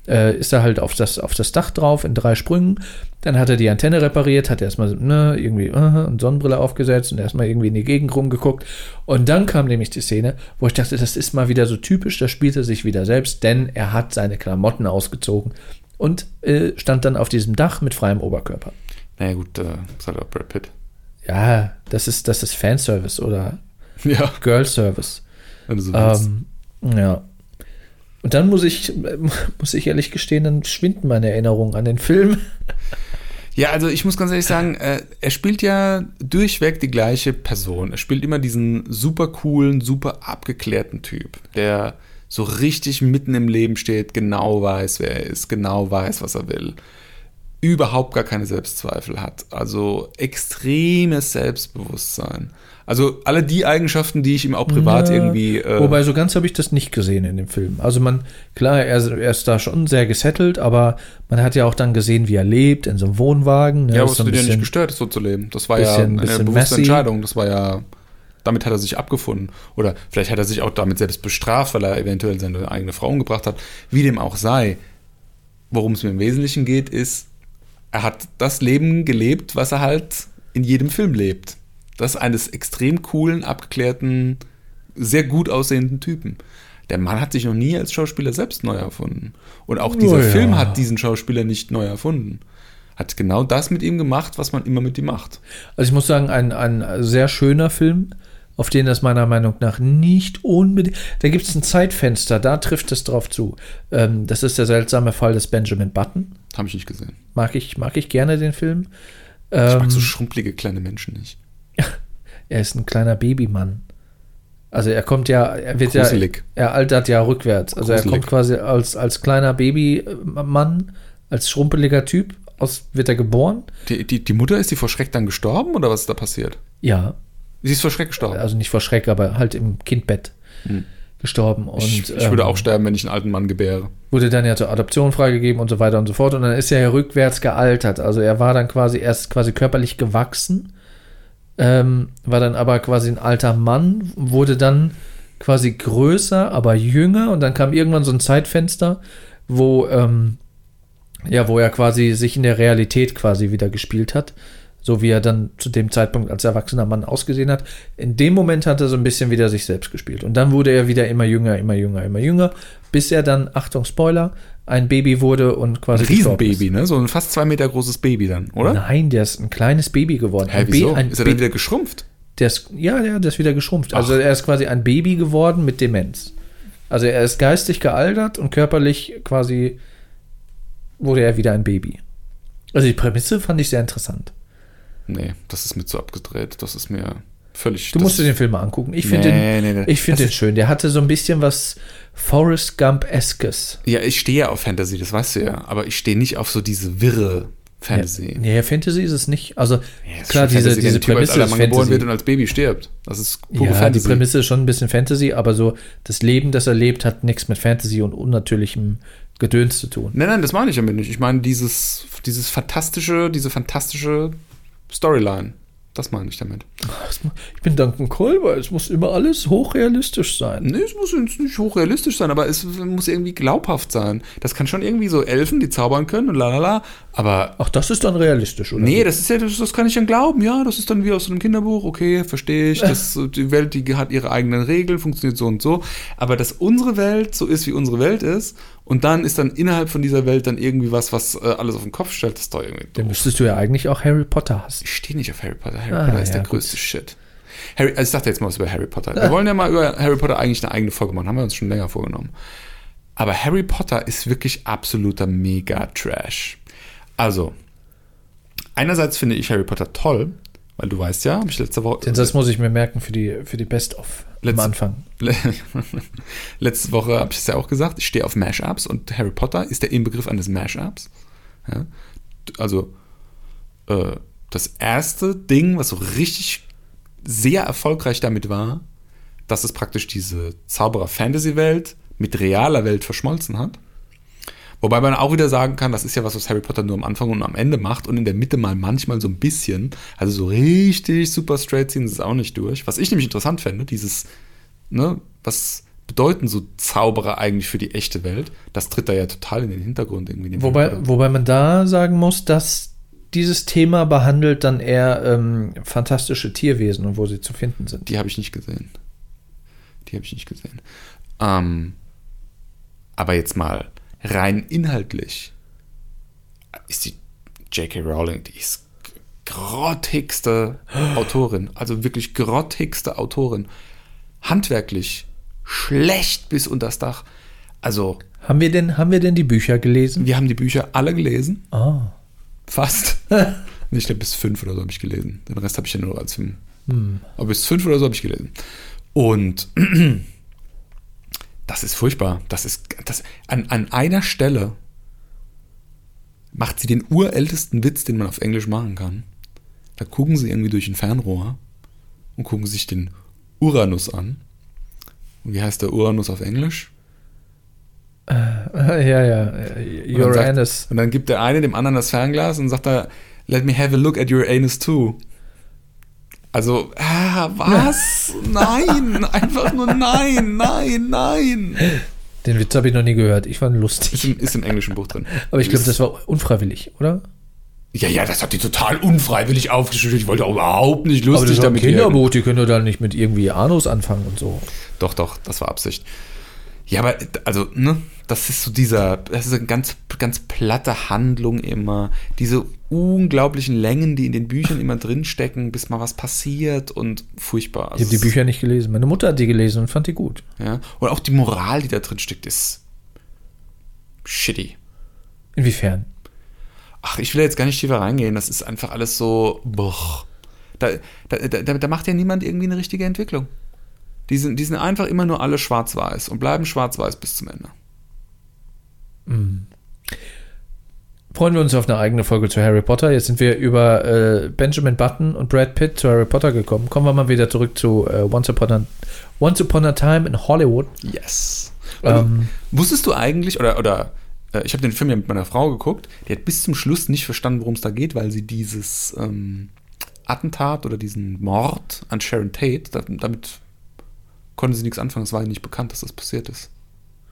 Äh, ist er halt auf das, auf das Dach drauf in drei Sprüngen. Dann hat er die Antenne repariert, hat erstmal ne, irgendwie uh, eine Sonnenbrille aufgesetzt und erstmal irgendwie in die Gegend rumgeguckt. Und dann kam nämlich die Szene, wo ich dachte, das ist mal wieder so typisch, da spielt er sich wieder selbst, denn er hat seine Klamotten ausgezogen und äh, stand dann auf diesem Dach mit freiem Oberkörper. Naja, gut, äh, das hat auch Brad Pitt. Ja, das ist, das ist Fanservice oder Ja, Girl Service. wenn du so. Ähm, ja. Und dann muss ich, muss ich ehrlich gestehen, dann schwinden meine Erinnerungen an den Film. Ja, also ich muss ganz ehrlich sagen, äh, er spielt ja durchweg die gleiche Person. Er spielt immer diesen super coolen, super abgeklärten Typ, der so richtig mitten im Leben steht, genau weiß, wer er ist, genau weiß, was er will. Überhaupt gar keine Selbstzweifel hat. Also extremes Selbstbewusstsein. Also alle die Eigenschaften, die ich ihm auch privat Ja, irgendwie. Äh, Wobei, so ganz habe ich das nicht gesehen in dem Film. Also man, klar, er, er ist da schon sehr gesettelt, aber man hat ja auch dann gesehen, wie er lebt, in so einem Wohnwagen. Ne, ja, aber es so dir ja nicht gestört, so zu leben. Das war ja bisschen- eine bisschen bewusste messy. Entscheidung. Das war ja, damit hat er sich abgefunden. Oder vielleicht hat er sich auch damit selbst bestraft, weil er eventuell seine eigene Frau umgebracht hat. Wie dem auch sei. Worum es mir im Wesentlichen geht, ist, er hat das Leben gelebt, was er halt in jedem Film lebt. Das eines extrem coolen, abgeklärten, sehr gut aussehenden Typen. Der Mann hat sich noch nie als Schauspieler selbst neu erfunden. Und auch dieser Oh ja. Film hat diesen Schauspieler nicht neu erfunden. Hat genau das mit ihm gemacht, was man immer mit ihm macht. Also ich muss sagen, ein, ein sehr schöner Film, auf den das meiner Meinung nach nicht unbedingt. Da gibt es ein Zeitfenster, da trifft es drauf zu. Ähm, das ist der seltsame Fall des Benjamin Button. Habe ich nicht gesehen. Mag ich, mag ich gerne den Film. Ich Ähm, mag so schrumpelige kleine Menschen nicht. er ist ein kleiner Babymann. Also er kommt ja, er wird Gruselig. ja, er altert ja rückwärts. Also er Gruselig. kommt quasi als, als kleiner Babymann, als schrumpeliger Typ, aus, wird er geboren. Die, die, die Mutter, ist die vor Schreck dann gestorben oder was ist da passiert? Ja, Sie ist vor Schreck gestorben. also nicht vor Schreck, aber halt im Kindbett gestorben. Und Hm. ich, ich würde ähm, auch sterben, wenn ich einen alten Mann gebäre. wurde dann ja zur Adoption freigegeben und so weiter und so fort. Und dann ist er ja rückwärts gealtert. Also er war dann quasi erst quasi körperlich gewachsen, ähm, war dann aber quasi ein alter Mann, wurde dann quasi größer, aber jünger. Und dann kam irgendwann so ein Zeitfenster, wo, ähm, ja, wo er quasi sich in der Realität quasi wieder gespielt hat. So wie er dann zu dem Zeitpunkt als erwachsener Mann ausgesehen hat. In dem Moment hat er so ein bisschen wieder sich selbst gespielt. Und dann wurde er wieder immer jünger, immer jünger, immer jünger, bis er dann, Achtung, Spoiler, ein Baby wurde und Ein quasi. gestorben Riesenbaby, ne? So ein fast zwei Meter großes Baby dann, oder? Nein, der ist ein kleines Baby geworden. Hä, ein wieso? Ein ist er dann wieder geschrumpft? der ist, ja, ja, der ist wieder geschrumpft. Also Ach. er ist quasi ein Baby geworden mit Demenz. Also er ist geistig gealtert und körperlich quasi wurde er wieder ein Baby. Also die Prämisse fand ich sehr interessant. Nee, das ist mir zu abgedreht. Das ist mir völlig. Du musst dir den Film mal angucken. Ich finde Nee, nee, nee. den, ich finde Das den schön. Der hatte so ein bisschen was Forrest Gump-eskes. Ja, ich stehe ja auf Fantasy, das weißt du ja. Aber ich stehe nicht auf so diese wirre Fantasy. Nee, Fantasy ist es nicht. Also Ja, klar, diese, Fantasy, diese ein Typ als Prämisse ist Mann geboren wird Fantasy. und als Baby stirbt. Das ist pure Ja, die Fantasy. Prämisse ist schon ein bisschen Fantasy, aber so das Leben, das er lebt, hat nichts mit Fantasy und unnatürlichem Gedöns zu tun. Nein, nein, das meine ich damit nicht. Ich meine dieses, dieses fantastische, diese fantastische Storyline. Das meine ich damit. Ich bin Duncan Kolber, es muss immer alles hochrealistisch sein. Nee, es muss jetzt nicht hochrealistisch sein, aber es muss irgendwie glaubhaft sein. Das kann schon irgendwie so Elfen, die zaubern können und lalala, aber Ach, das ist dann realistisch, oder? Nee, das ist ja, das, das kann ich dann glauben, ja, das ist dann wie aus einem Kinderbuch, okay, verstehe ich. Das, die Welt, die hat ihre eigenen Regeln, funktioniert so und so. Aber dass unsere Welt so ist, wie unsere Welt ist, und dann ist dann innerhalb von dieser Welt dann irgendwie was, was äh, alles auf den Kopf stellt, das ist doch irgendwie Dann müsstest du ja eigentlich auch Harry Potter hassen. Ich stehe nicht auf Harry Potter. Harry Ah, Potter ist ja, der gut. größte Shit. Harry, also ich dachte jetzt mal was über Harry Potter. Wir wollen ja mal über Harry Potter eigentlich eine eigene Folge machen, haben wir uns schon länger vorgenommen. Aber Harry Potter ist wirklich absoluter Mega-Trash. Also, einerseits finde ich Harry Potter toll, weil du weißt ja, habe ich letzte Woche. Den Satz muss ich mir merken für die, für die Best-of am Anfang. Letzte Woche habe ich es ja auch gesagt, ich stehe auf Mashups und Harry Potter ist der Inbegriff eines Mashups. Ja? Also äh, das erste Ding, was so richtig sehr erfolgreich damit war, dass es praktisch diese Zauberer-Fantasy-Welt mit realer Welt verschmolzen hat. Wobei man auch wieder sagen kann, das ist ja was, was Harry Potter nur am Anfang und am Ende macht und in der Mitte mal manchmal so ein bisschen. Also so richtig super straight ziehen sie es auch nicht durch. Was ich nämlich interessant fände, dieses, ne, was bedeuten so Zauberer eigentlich für die echte Welt? Das tritt da ja total in den Hintergrund irgendwie. Wobei, wobei man da sagen muss, dass dieses Thema behandelt dann eher ähm, fantastische Tierwesen und wo sie zu finden sind. Die habe ich nicht gesehen. Die habe ich nicht gesehen. Ähm, aber jetzt mal rein inhaltlich ist die J.K. Rowling, die ist grottigste Autorin, also wirklich grottigste Autorin. Handwerklich schlecht bis unters Dach. Also, Haben wir denn, haben wir denn die Bücher gelesen? wir haben die Bücher alle gelesen, Ah. fast. Ich glaube, bis fünf oder so habe ich gelesen. Den Rest habe ich ja nur als Film. Aber bis fünf oder so habe ich gelesen. Und das ist furchtbar. Das ist das, an, an einer Stelle macht sie den urältesten Witz, den man auf Englisch machen kann. Da gucken sie irgendwie durch ein Fernrohr und gucken sich den Uranus an. Und wie heißt der Uranus auf Englisch? ja, ja. Und dann, sagt, Uranus. und dann gibt der eine dem anderen das Fernglas und sagt da, let me have a look at your anus too. Also, ah, was? nein, einfach nur nein, nein, nein. Den Witz habe ich noch nie gehört. Ich fand ihn lustig. Ist im, ist im englischen Buch drin. Aber ich glaube, das war unfreiwillig, oder? Ja, ja, das hat die total unfreiwillig aufgeschrieben. Ich wollte auch überhaupt nicht Aber lustig das ist ein damit. Kinderbuch, die können doch dann nicht mit irgendwie Anus anfangen und so. Doch, doch, das war Absicht. Ja, aber also, ne, das ist so dieser, das ist eine ganz, ganz platte Handlung immer. Diese unglaublichen Längen, die in den Büchern immer drinstecken, bis mal was passiert und furchtbar. Ich habe die Also, Bücher nicht gelesen. Meine Mutter hat die gelesen und fand die gut. Ja, und auch die Moral, die da drin steckt, ist shitty. Inwiefern? Ach, ich will jetzt gar nicht tiefer reingehen. Das ist einfach alles so. Boah. Da, da, da, da macht ja niemand irgendwie eine richtige Entwicklung. Die sind, die sind einfach immer nur alle schwarz-weiß und bleiben schwarz-weiß bis zum Ende. Freuen wir uns auf eine eigene Folge zu Harry Potter. Jetzt sind wir über äh, Benjamin Button und Brad Pitt zu Harry Potter gekommen. Kommen wir mal wieder zurück zu äh, Once, Upon a, Once Upon a Time in Hollywood. Yes. Ähm, Wusstest du eigentlich, oder, oder äh, ich habe den Film ja mit meiner Frau geguckt, die hat bis zum Schluss nicht verstanden, worum es da geht, weil sie dieses ähm, Attentat oder diesen Mord an Sharon Tate, da, damit konnte sie nichts anfangen. Es war ihr nicht bekannt, dass das passiert ist.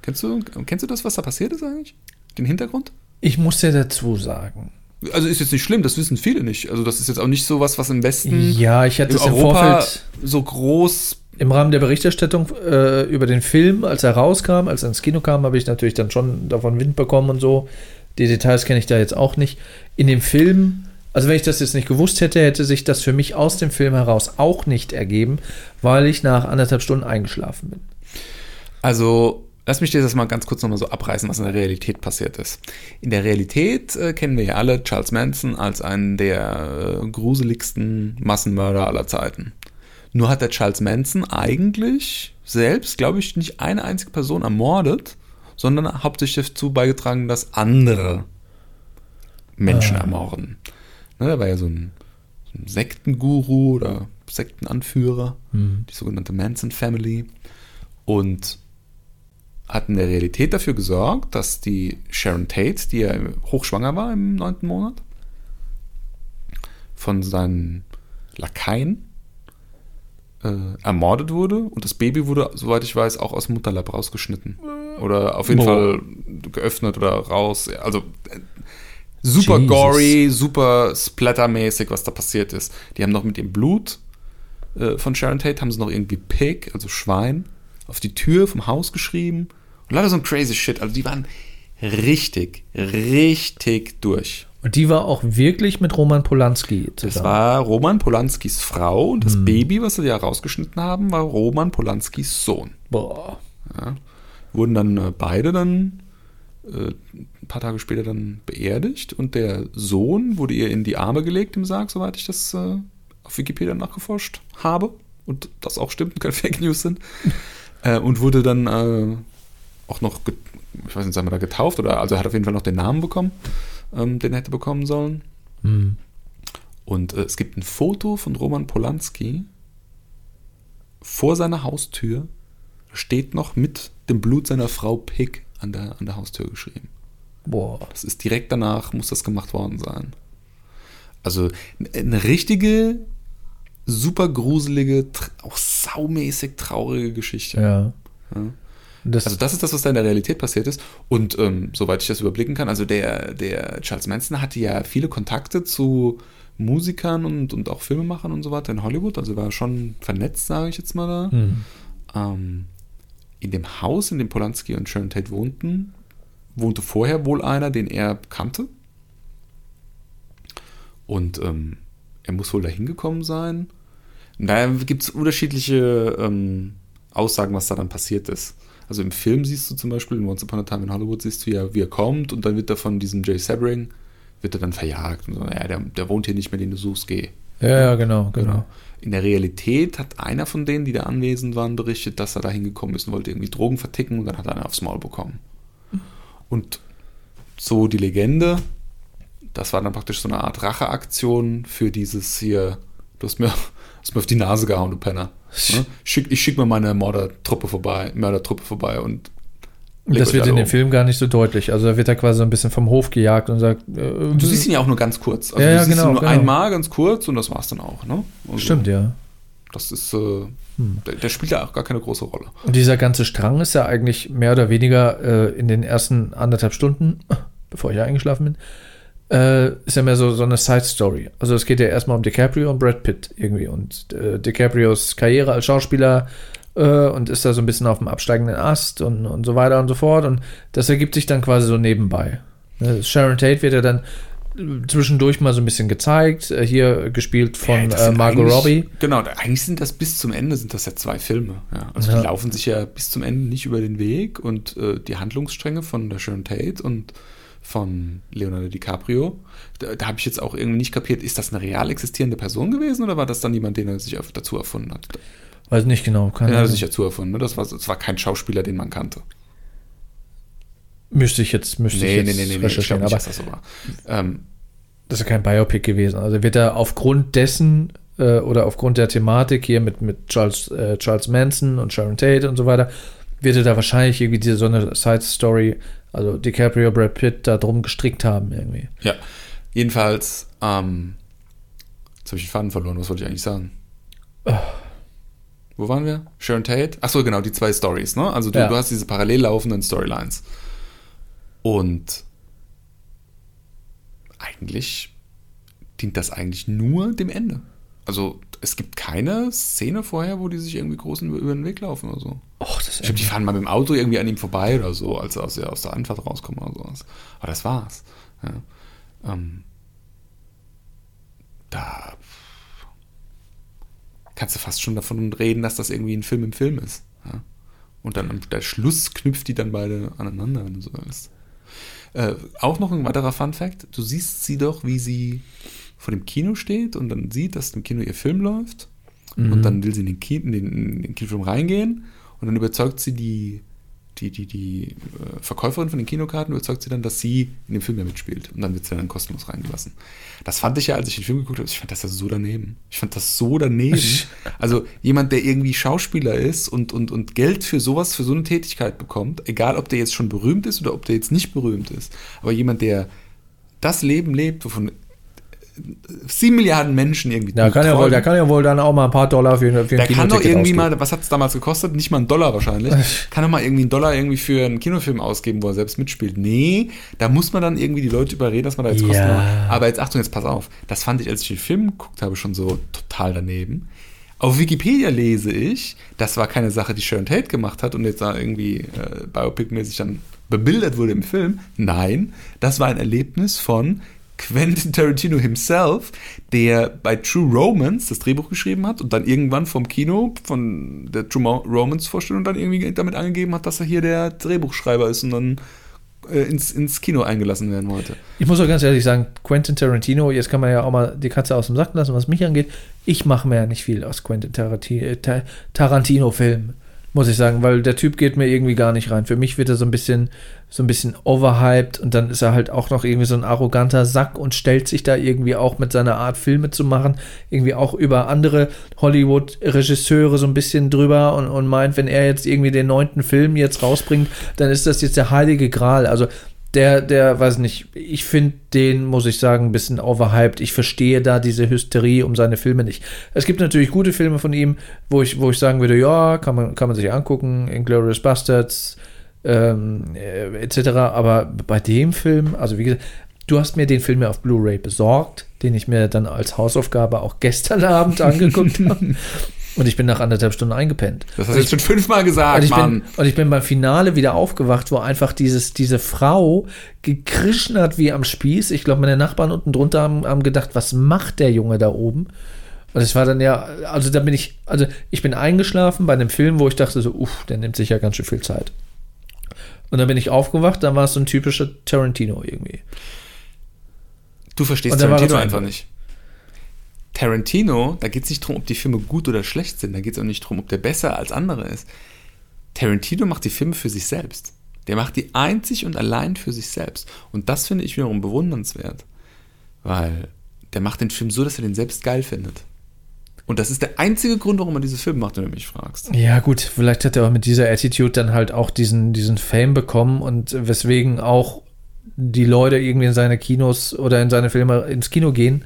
Kennst du, kennst du das, was da passiert ist eigentlich? Den Hintergrund? ich muss dir dazu sagen. Also ist jetzt nicht schlimm, das wissen viele nicht. Also das ist jetzt auch nicht so was, was im Westen Ja, ich hatte es im Vorfeld so groß im Rahmen der Berichterstattung äh, über den Film, als er rauskam, als er ins Kino kam, habe ich natürlich dann schon davon Wind bekommen und so. Die Details kenne ich da jetzt auch nicht. In dem Film, also wenn ich das jetzt nicht gewusst hätte, hätte sich das für mich aus dem Film heraus auch nicht ergeben, weil ich nach anderthalb Stunden eingeschlafen bin. Also, lass mich dir das mal ganz kurz nochmal so abreißen, was in der Realität passiert ist. In der Realität äh, kennen wir ja alle Charles Manson als einen der äh, gruseligsten Massenmörder aller Zeiten. Nur hat der Charles Manson eigentlich selbst, glaube ich, nicht eine einzige Person ermordet, sondern hauptsächlich dazu beigetragen, dass andere Menschen ermorden. Ne, er war ja so ein, so ein Sektenguru oder Sektenanführer, die sogenannte Manson Family. Und hat in der Realität dafür gesorgt, dass die Sharon Tate, die ja hochschwanger war im neunten Monat, von seinen Lakaien äh, ermordet wurde und das Baby wurde, soweit ich weiß, auch aus dem Mutterleib rausgeschnitten. Oder auf jeden Boah. Fall geöffnet oder raus. Also äh, super Jesus. gory, super splattermäßig, was da passiert ist. Die haben noch mit dem Blut äh, von Sharon Tate, haben sie noch irgendwie Pig, also Schwein, auf die Tür vom Haus geschrieben. Und leider so ein crazy Shit. Also die waren richtig, richtig durch. Und die war auch wirklich mit Roman Polanski Das zusammen. war Roman Polanskis Frau und Hm. das Baby, was sie ja rausgeschnitten haben, war Roman Polanskis Sohn. Boah. Ja. Wurden dann äh, beide dann äh, ein paar Tage später dann beerdigt und der Sohn wurde ihr in die Arme gelegt im Sarg, soweit ich das äh, auf Wikipedia nachgeforscht habe und das auch stimmt und keine Fake News sind. Äh, und wurde dann äh, auch noch, ich weiß nicht, sagen wir da getauft oder also er hat auf jeden Fall noch den Namen bekommen, ähm, den er hätte bekommen sollen. Hm. Und äh, es gibt ein Foto von Roman Polanski vor seiner Haustür. Steht noch mit dem Blut seiner Frau Pig an der, an der Haustür geschrieben. Boah. Das ist direkt danach, muss das gemacht worden sein. Also eine richtige, super gruselige, auch saumäßig traurige Geschichte. Ja. Ja. Das, Also das ist das, was da in der Realität passiert ist. Und ähm, soweit ich das überblicken kann, also der, der Charles Manson hatte ja viele Kontakte zu Musikern und, und auch Filmemachern und so weiter in Hollywood. Also war schon vernetzt, sage ich jetzt mal da. hm. Ähm, in dem Haus, in dem Polanski und Sharon Tate wohnten, wohnte vorher wohl einer, den er kannte. Und ähm, er muss wohl da hingekommen sein. Und da gibt es unterschiedliche ähm, Aussagen, was da dann passiert ist. Also im Film siehst du zum Beispiel, in Once Upon a Time in Hollywood, siehst du ja, wie er kommt und dann wird er von diesem Jay Sebring, wird er dann verjagt. Und so, ja, der, der wohnt hier nicht mehr, den du suchst, geh. ja, ja, genau, genau. In der Realität hat einer von denen, die da anwesend waren, berichtet, dass er da hingekommen ist und wollte irgendwie Drogen verticken und dann hat er einen aufs Maul bekommen. Und so die Legende, das war dann praktisch so eine Art Racheaktion für dieses hier, du hast mir, hast mir auf die Nase gehauen, du Penner. Ne? Schick, ich schicke mir meine Mördertruppe vorbei, Mördertruppe vorbei und Das wird in dem um. Film gar nicht so deutlich. Also da wird er quasi so ein bisschen vom Hof gejagt und sagt, äh, Du siehst ihn ja auch nur ganz kurz. Also Ja, du ja, siehst genau, ihn nur genau. einmal ganz kurz und das war's dann auch. Ne? Also, Stimmt, ja. Das ist, äh, der, der spielt ja auch gar keine große Rolle. Und dieser ganze Strang ist ja eigentlich mehr oder weniger äh, in den ersten anderthalb Stunden, bevor ich eingeschlafen bin, äh, ist ja mehr so, so eine Side-Story. Also es geht ja erstmal um DiCaprio und Brad Pitt irgendwie und äh, DiCaprios Karriere als Schauspieler äh, und ist da so ein bisschen auf dem absteigenden Ast und, und so weiter und so fort und das ergibt sich dann quasi so nebenbei. Äh, Sharon Tate wird ja dann äh, zwischendurch mal so ein bisschen gezeigt, äh, hier gespielt von Ja, äh, Margot Robbie. Genau, eigentlich sind das bis zum Ende sind das ja zwei Filme. Ja. Also Ja. die laufen sich ja bis zum Ende nicht über den Weg und äh, die Handlungsstränge von der Sharon Tate und von Leonardo DiCaprio, da, da habe ich jetzt auch irgendwie nicht kapiert, ist das eine real existierende Person gewesen oder war das dann jemand, den er sich dazu erfunden hat? Weiß nicht genau, keine Den hat er sich dazu erfunden, ne? das, war, das war kein Schauspieler, den man kannte. Müsste ich jetzt, müsste ich jetzt ich glaube recherchieren, nicht, aber das so war. Ähm, das ist kein Biopic gewesen. Also wird er aufgrund dessen äh, oder aufgrund der Thematik hier mit, mit Charles, äh, Charles Manson und Sharon Tate und so weiter, wird er da wahrscheinlich irgendwie diese so eine Side-Story, also DiCaprio, Brad Pitt, da drum gestrickt haben irgendwie. Ja, jedenfalls, ähm, jetzt habe ich den Faden verloren, was wollte ich eigentlich sagen? Wo waren wir? Sharon Tate? Achso, genau, die zwei Stories, ne? Also du, Ja. du hast diese parallel laufenden Storylines. Und eigentlich dient das eigentlich nur dem Ende. Also es gibt keine Szene vorher, wo die sich irgendwie groß über den Weg laufen oder so. Och, das Ich glaube, die fahren mal mit dem Auto irgendwie an ihm vorbei oder so, als er aus der, aus der Anfahrt rauskommt oder sowas. Aber das war's. Ja. Ähm, da kannst du fast schon davon reden, dass das irgendwie ein Film im Film ist. Ja. Und dann am Schluss knüpft die dann beide aneinander, wenn du so willst. Äh, auch noch ein weiterer Fun Fact: Du siehst sie doch, wie sie vor dem Kino steht und dann sieht, dass im Kino ihr Film läuft. Und dann will sie in den, Ki in den, in den Kinofilm reingehen und dann überzeugt sie die die, die, die äh, Verkäuferin von den Kinokarten überzeugt sie dann, dass sie in dem Film ja mitspielt. Und dann wird sie dann kostenlos reingelassen. Das fand ich ja, als ich den Film geguckt habe, ich fand das ja so daneben. Ich fand das so daneben. Also jemand, der irgendwie Schauspieler ist und, und, und Geld für sowas, für so eine Tätigkeit bekommt, egal ob der jetzt schon berühmt ist oder ob der jetzt nicht berühmt ist, aber jemand, der das Leben lebt, wovon sieben Milliarden Menschen irgendwie. Ja, kann ja wohl, der kann ja wohl dann auch mal ein paar Dollar für, für ein Der kann doch irgendwie ausgeben. mal, was hat es damals gekostet? Nicht mal einen Dollar wahrscheinlich. kann doch mal irgendwie einen Dollar irgendwie für einen Kinofilm ausgeben, wo er selbst mitspielt. Nee, da muss man dann irgendwie die Leute überreden, dass man da jetzt Ja. kostenlos. Aber jetzt Achtung, jetzt pass auf. Das fand ich, als ich den Film geguckt habe, schon so total daneben. Auf Wikipedia lese ich, das war keine Sache, die Sharon Tate gemacht hat und jetzt da irgendwie äh, Biopic-mäßig dann bebildert wurde im Film. Nein, das war ein Erlebnis von Quentin Tarantino himself, der bei True Romance das Drehbuch geschrieben hat und dann irgendwann vom Kino, von der True Mo- Romance Vorstellung dann irgendwie damit angegeben hat, dass er hier der Drehbuchschreiber ist und dann äh, ins, ins Kino eingelassen werden wollte. Ich muss auch ganz ehrlich sagen, Quentin Tarantino, jetzt kann man ja auch mal die Katze aus dem Sack lassen, was mich angeht. Ich mache mir ja nicht viel aus Quentin äh, Ta- Tarantino-Filmen, muss ich sagen, weil der Typ geht mir irgendwie gar nicht rein. Für mich wird er so ein bisschen, so ein bisschen overhyped und dann ist er halt auch noch irgendwie so ein arroganter Sack und stellt sich da irgendwie auch mit seiner Art Filme zu machen, irgendwie auch über andere Hollywood-Regisseure so ein bisschen drüber und, und meint, wenn er jetzt irgendwie den neunten Film jetzt rausbringt, dann ist das jetzt der heilige Gral. Also der, der, weiß nicht, ich finde den, muss ich sagen, ein bisschen overhyped. Ich verstehe da diese Hysterie um seine Filme nicht. Es gibt natürlich gute Filme von ihm, wo ich, wo ich sagen würde, ja, kann man, kann man sich angucken, Inglourious Bastards, ähm, äh, etc. Aber bei dem Film, also wie gesagt, du hast mir den Film ja auf Blu-ray besorgt, den ich mir dann als Hausaufgabe auch gestern Abend angeguckt habe. Und ich bin nach anderthalb Stunden eingepennt. Das hast du jetzt schon fünfmal gesagt, Und ich, Mann. bin, und ich bin beim Finale wieder aufgewacht, wo einfach dieses, diese Frau gekrischen hat wie am Spieß. Ich glaube, meine Nachbarn unten drunter haben, haben gedacht, was macht der Junge da oben? Und es war dann ja, also da bin ich, also ich bin eingeschlafen bei einem Film, wo ich dachte so, uff, der nimmt sich ja ganz schön viel Zeit. Und dann bin ich aufgewacht, dann war es so ein typischer Tarantino irgendwie. Du verstehst Tarantino einfach. nicht. Tarantino, da geht es nicht darum, ob die Filme gut oder schlecht sind. Da geht es auch nicht darum, ob der besser als andere ist. Tarantino macht die Filme für sich selbst. Der macht die einzig und allein für sich selbst. Und das finde ich wiederum bewundernswert. Weil der macht den Film so, dass er den selbst geil findet. Und das ist der einzige Grund, warum er diese Filme macht, wenn du mich fragst. Ja, gut, vielleicht hat er auch mit dieser Attitude dann halt auch diesen, diesen Fame bekommen und weswegen auch die Leute irgendwie in seine Kinos oder in seine Filme ins Kino gehen.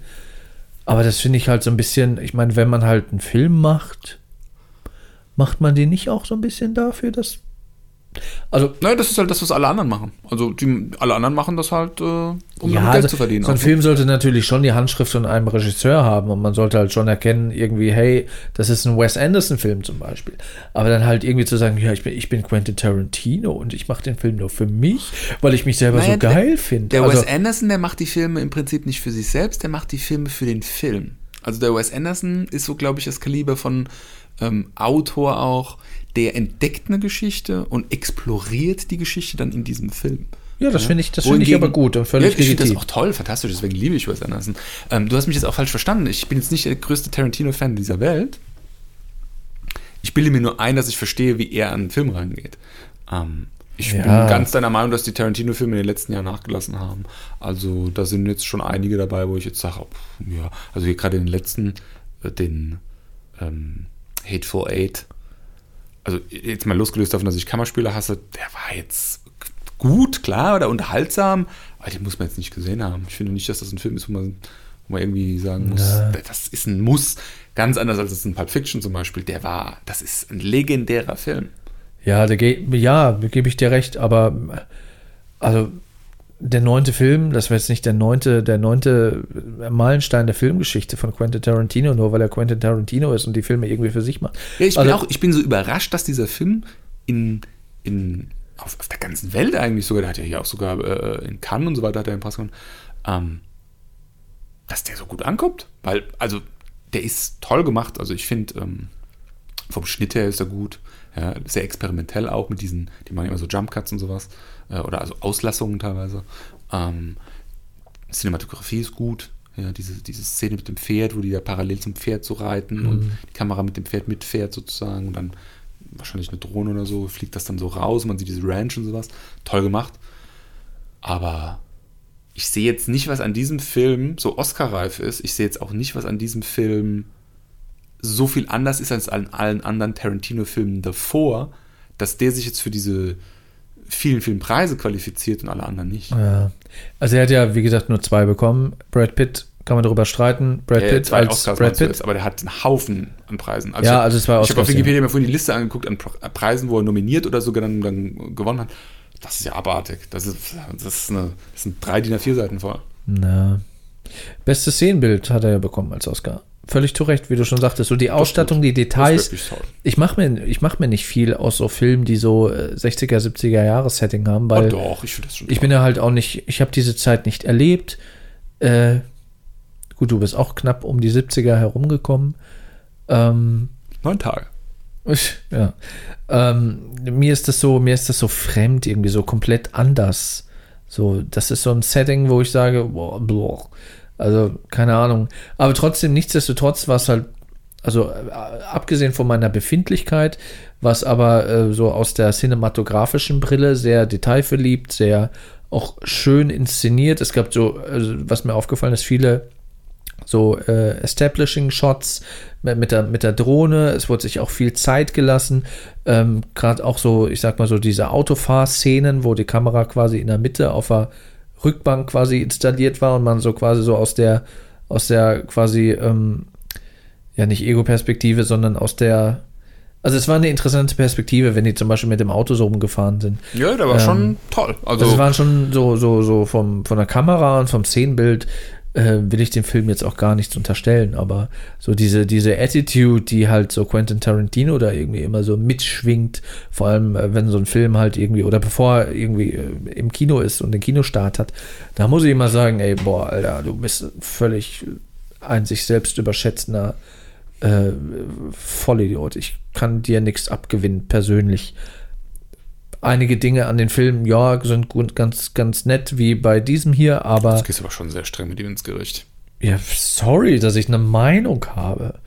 Aber das finde ich halt so ein bisschen, ich meine, wenn man halt einen Film macht, macht man den nicht auch so ein bisschen dafür, dass. Also, Nein, das ist halt das, was alle anderen machen. Also die, alle anderen machen das halt, äh, um ja, Geld also, zu verdienen. so ein Also, Film sollte natürlich schon die Handschrift von einem Regisseur haben und man sollte halt schon erkennen, irgendwie, hey, das ist ein Wes Anderson-Film zum Beispiel. Aber dann halt irgendwie zu sagen, ja, ich bin, ich bin Quentin Tarantino und ich mache den Film nur für mich, weil ich mich selber Naja, so geil finde. Der Also, Wes Anderson, der macht die Filme im Prinzip nicht für sich selbst, der macht die Filme für den Film. Also der Wes Anderson ist so, glaube ich, das Kaliber von ähm, Autor auch, der entdeckt eine Geschichte und exploriert die Geschichte dann in diesem Film. ja, das finde ich, das finde ich aber gut und völlig ja, ich finde das auch toll, fantastisch, deswegen liebe ich Wes Anderson. Ähm, du hast mich jetzt auch falsch verstanden. Ich bin jetzt nicht der größte Tarantino-Fan dieser Welt. Ich bilde mir nur ein, dass ich verstehe, wie er an den Film rangeht. Ähm, ich Ja. bin ganz deiner Meinung, dass die Tarantino-Filme in den letzten Jahren nachgelassen haben. Also da sind jetzt schon einige dabei, wo ich jetzt sage, oh, ja, also hier gerade den letzten, äh, den ähm, Hateful Eight, also jetzt mal losgelöst davon, dass ich Kammerspieler hasse, der war jetzt gut, klar, oder unterhaltsam, aber den muss man jetzt nicht gesehen haben. Ich finde nicht, dass das ein Film ist, wo man, wo man irgendwie sagen muss, Ja. das ist ein Muss. Ganz anders als es in Pulp Fiction zum Beispiel. Der war, das ist ein legendärer Film. Ja, da ge ja, da gebe ich dir recht, aber also der neunte Film, das war jetzt nicht der neunte, der neunte Meilenstein der Filmgeschichte von Quentin Tarantino, nur weil er Quentin Tarantino ist und die Filme irgendwie für sich macht. Ja, ich bin Also- auch, ich bin so überrascht, dass dieser Film in, in auf, auf der ganzen Welt eigentlich sogar, der hat ja hier auch sogar äh, in Cannes und so weiter, hat er einen Preis gewonnen, ähm, dass der so gut ankommt. Weil, also, der ist toll gemacht. Also, ich finde, ähm, vom Schnitt her ist er gut. Ja, sehr experimentell auch mit diesen, die machen immer so Jump Cuts und sowas. Äh, oder also Auslassungen teilweise. Ähm, Cinematografie ist gut. Ja, diese, diese Szene mit dem Pferd, wo die da parallel zum Pferd so reiten und die Kamera mit dem Pferd mitfährt sozusagen und dann wahrscheinlich eine Drohne oder so, fliegt das dann so raus, man sieht diese Ranch und sowas. Toll gemacht. Aber ich sehe jetzt nicht, was an diesem Film so Oscar-reif ist. Ich sehe jetzt auch nicht, was an diesem Film so viel anders ist als an allen anderen Tarantino-Filmen davor, dass der sich jetzt für diese vielen, vielen Preise qualifiziert und alle anderen nicht. Ja. Also er hat ja, wie gesagt, nur zwei bekommen. Brad Pitt, kann man darüber streiten. Brad Der Pitt zwei als Oscars Brad Pitt. jetzt, aber der hat einen Haufen an Preisen. Ja, ich hab- also zwei Ich habe Oscars, auf Wikipedia ja. mir vorhin die Liste angeguckt an Pre- Preisen, wo er nominiert oder sogar dann, dann gewonnen hat. Das ist ja abartig. Das, ist, das, ist eine, das sind drei DIN A4 Seiten voll. Na. Bestes Szenenbild hat er ja bekommen als Oscar. Völlig zu Recht, wie du schon sagtest. So die Ausstattung, die Details. Ich mache mir, ich mach mir nicht viel aus so Filmen, die so äh, 60er, 70er Jahres Setting haben, weil oh, doch, ich finde das schon ich toll. bin ja halt auch nicht, ich habe diese Zeit nicht erlebt. Äh, gut, du bist auch knapp um die 70er herumgekommen. Ähm, Neun Tage. ja. Ähm, mir ist das so, mir ist das so fremd, irgendwie so komplett anders. So, das ist so ein Setting, wo ich sage, boah, boah. Also keine Ahnung. Aber trotzdem, nichtsdestotrotz war es halt, also äh, abgesehen von meiner Befindlichkeit, was aber äh, so aus der cinematografischen Brille sehr detailverliebt, sehr auch schön inszeniert. Es gab so, also, was mir aufgefallen ist, viele so äh, Establishing Shots mit, der, mit der Drohne. Es wurde sich auch viel Zeit gelassen. Ähm, Gerade auch so, ich sag mal so, diese Autofahrszenen, wo die Kamera quasi in der Mitte auf der Rückbank quasi installiert war und man so quasi so aus der, aus der quasi, ähm, ja nicht Ego-Perspektive, sondern aus der, also es war eine interessante Perspektive, wenn die zum Beispiel mit dem Auto so rumgefahren sind. Ja, der war Ähm, schon toll. Also, Also es waren schon so, so, so vom, von der Kamera und vom Szenenbild äh, will ich dem Film jetzt auch gar nichts unterstellen, aber so diese, diese Attitude, die halt so Quentin Tarantino da irgendwie immer so mitschwingt, vor allem äh, wenn so ein Film halt irgendwie, oder bevor er irgendwie äh, im Kino ist und den Kinostart hat, da muss ich immer sagen, ey, boah, Alter, du bist völlig ein sich selbst überschätzender äh, Vollidiot. Ich kann dir nichts abgewinnen, persönlich einige Dinge an den Filmen, ja, sind gut, ganz, ganz nett, wie bei diesem hier, aber das gehst aber schon sehr streng mit ihm ins Gericht. ja, sorry, dass ich eine Meinung habe,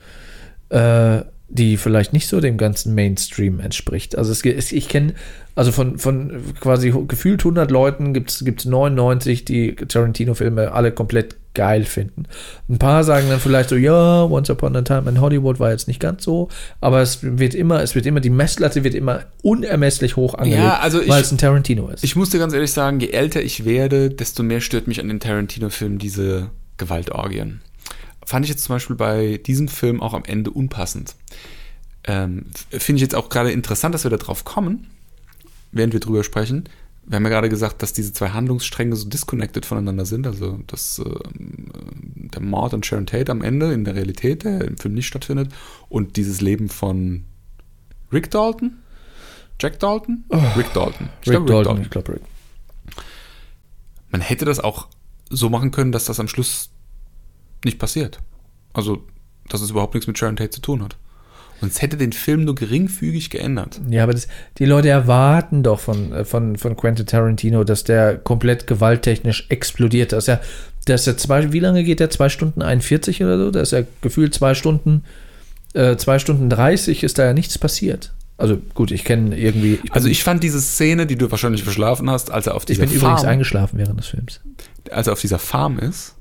äh, die vielleicht nicht so dem ganzen Mainstream entspricht. Also es, es, ich kenne, also von, von quasi gefühlt 100 Leuten gibt es 99, die Tarantino-Filme alle komplett geil finden. Ein paar sagen dann vielleicht so, ja, Once Upon a Time in Hollywood war jetzt nicht ganz so, aber es wird immer, es wird immer, die Messlatte wird immer unermesslich hoch angelegt, Ja, also ich- weil es ein Tarantino ist. Ich muss dir ganz ehrlich sagen, je älter ich werde, desto mehr stört mich an den Tarantino-Filmen diese Gewaltorgien. Fand ich jetzt zum Beispiel bei diesem Film auch am Ende unpassend. Ähm, Finde ich jetzt auch gerade interessant, dass wir da drauf kommen, während wir drüber sprechen. Wir haben ja gerade gesagt, dass diese zwei Handlungsstränge so disconnected voneinander sind. Also, dass ähm, der Mord an Sharon Tate am Ende in der Realität, der im Film nicht stattfindet, und dieses Leben von Rick Dalton? Jack Dalton? Rick Dalton. Ich Rick glaub, Dalton, ich glaube Rick. man hätte das auch so machen können, dass das am Schluss nicht passiert. Also, dass es überhaupt nichts mit Sharon Tate zu tun hat. Und es hätte den Film nur geringfügig geändert. Ja, aber das, die Leute erwarten doch von, äh, von, von Quentin Tarantino, dass der komplett gewalttechnisch explodiert. Dass er, dass er zwei, wie lange geht der? Zwei Stunden 41 oder so? Da ist er gefühlt zwei Stunden, äh, zwei Stunden 30 ist da ja nichts passiert. Also gut, ich kenne irgendwie. Ich bin, Also ich fand diese Szene, die du wahrscheinlich verschlafen hast, als er auf ich dieser bin übrigens Farm, eingeschlafen während des Films. als er auf dieser Farm ist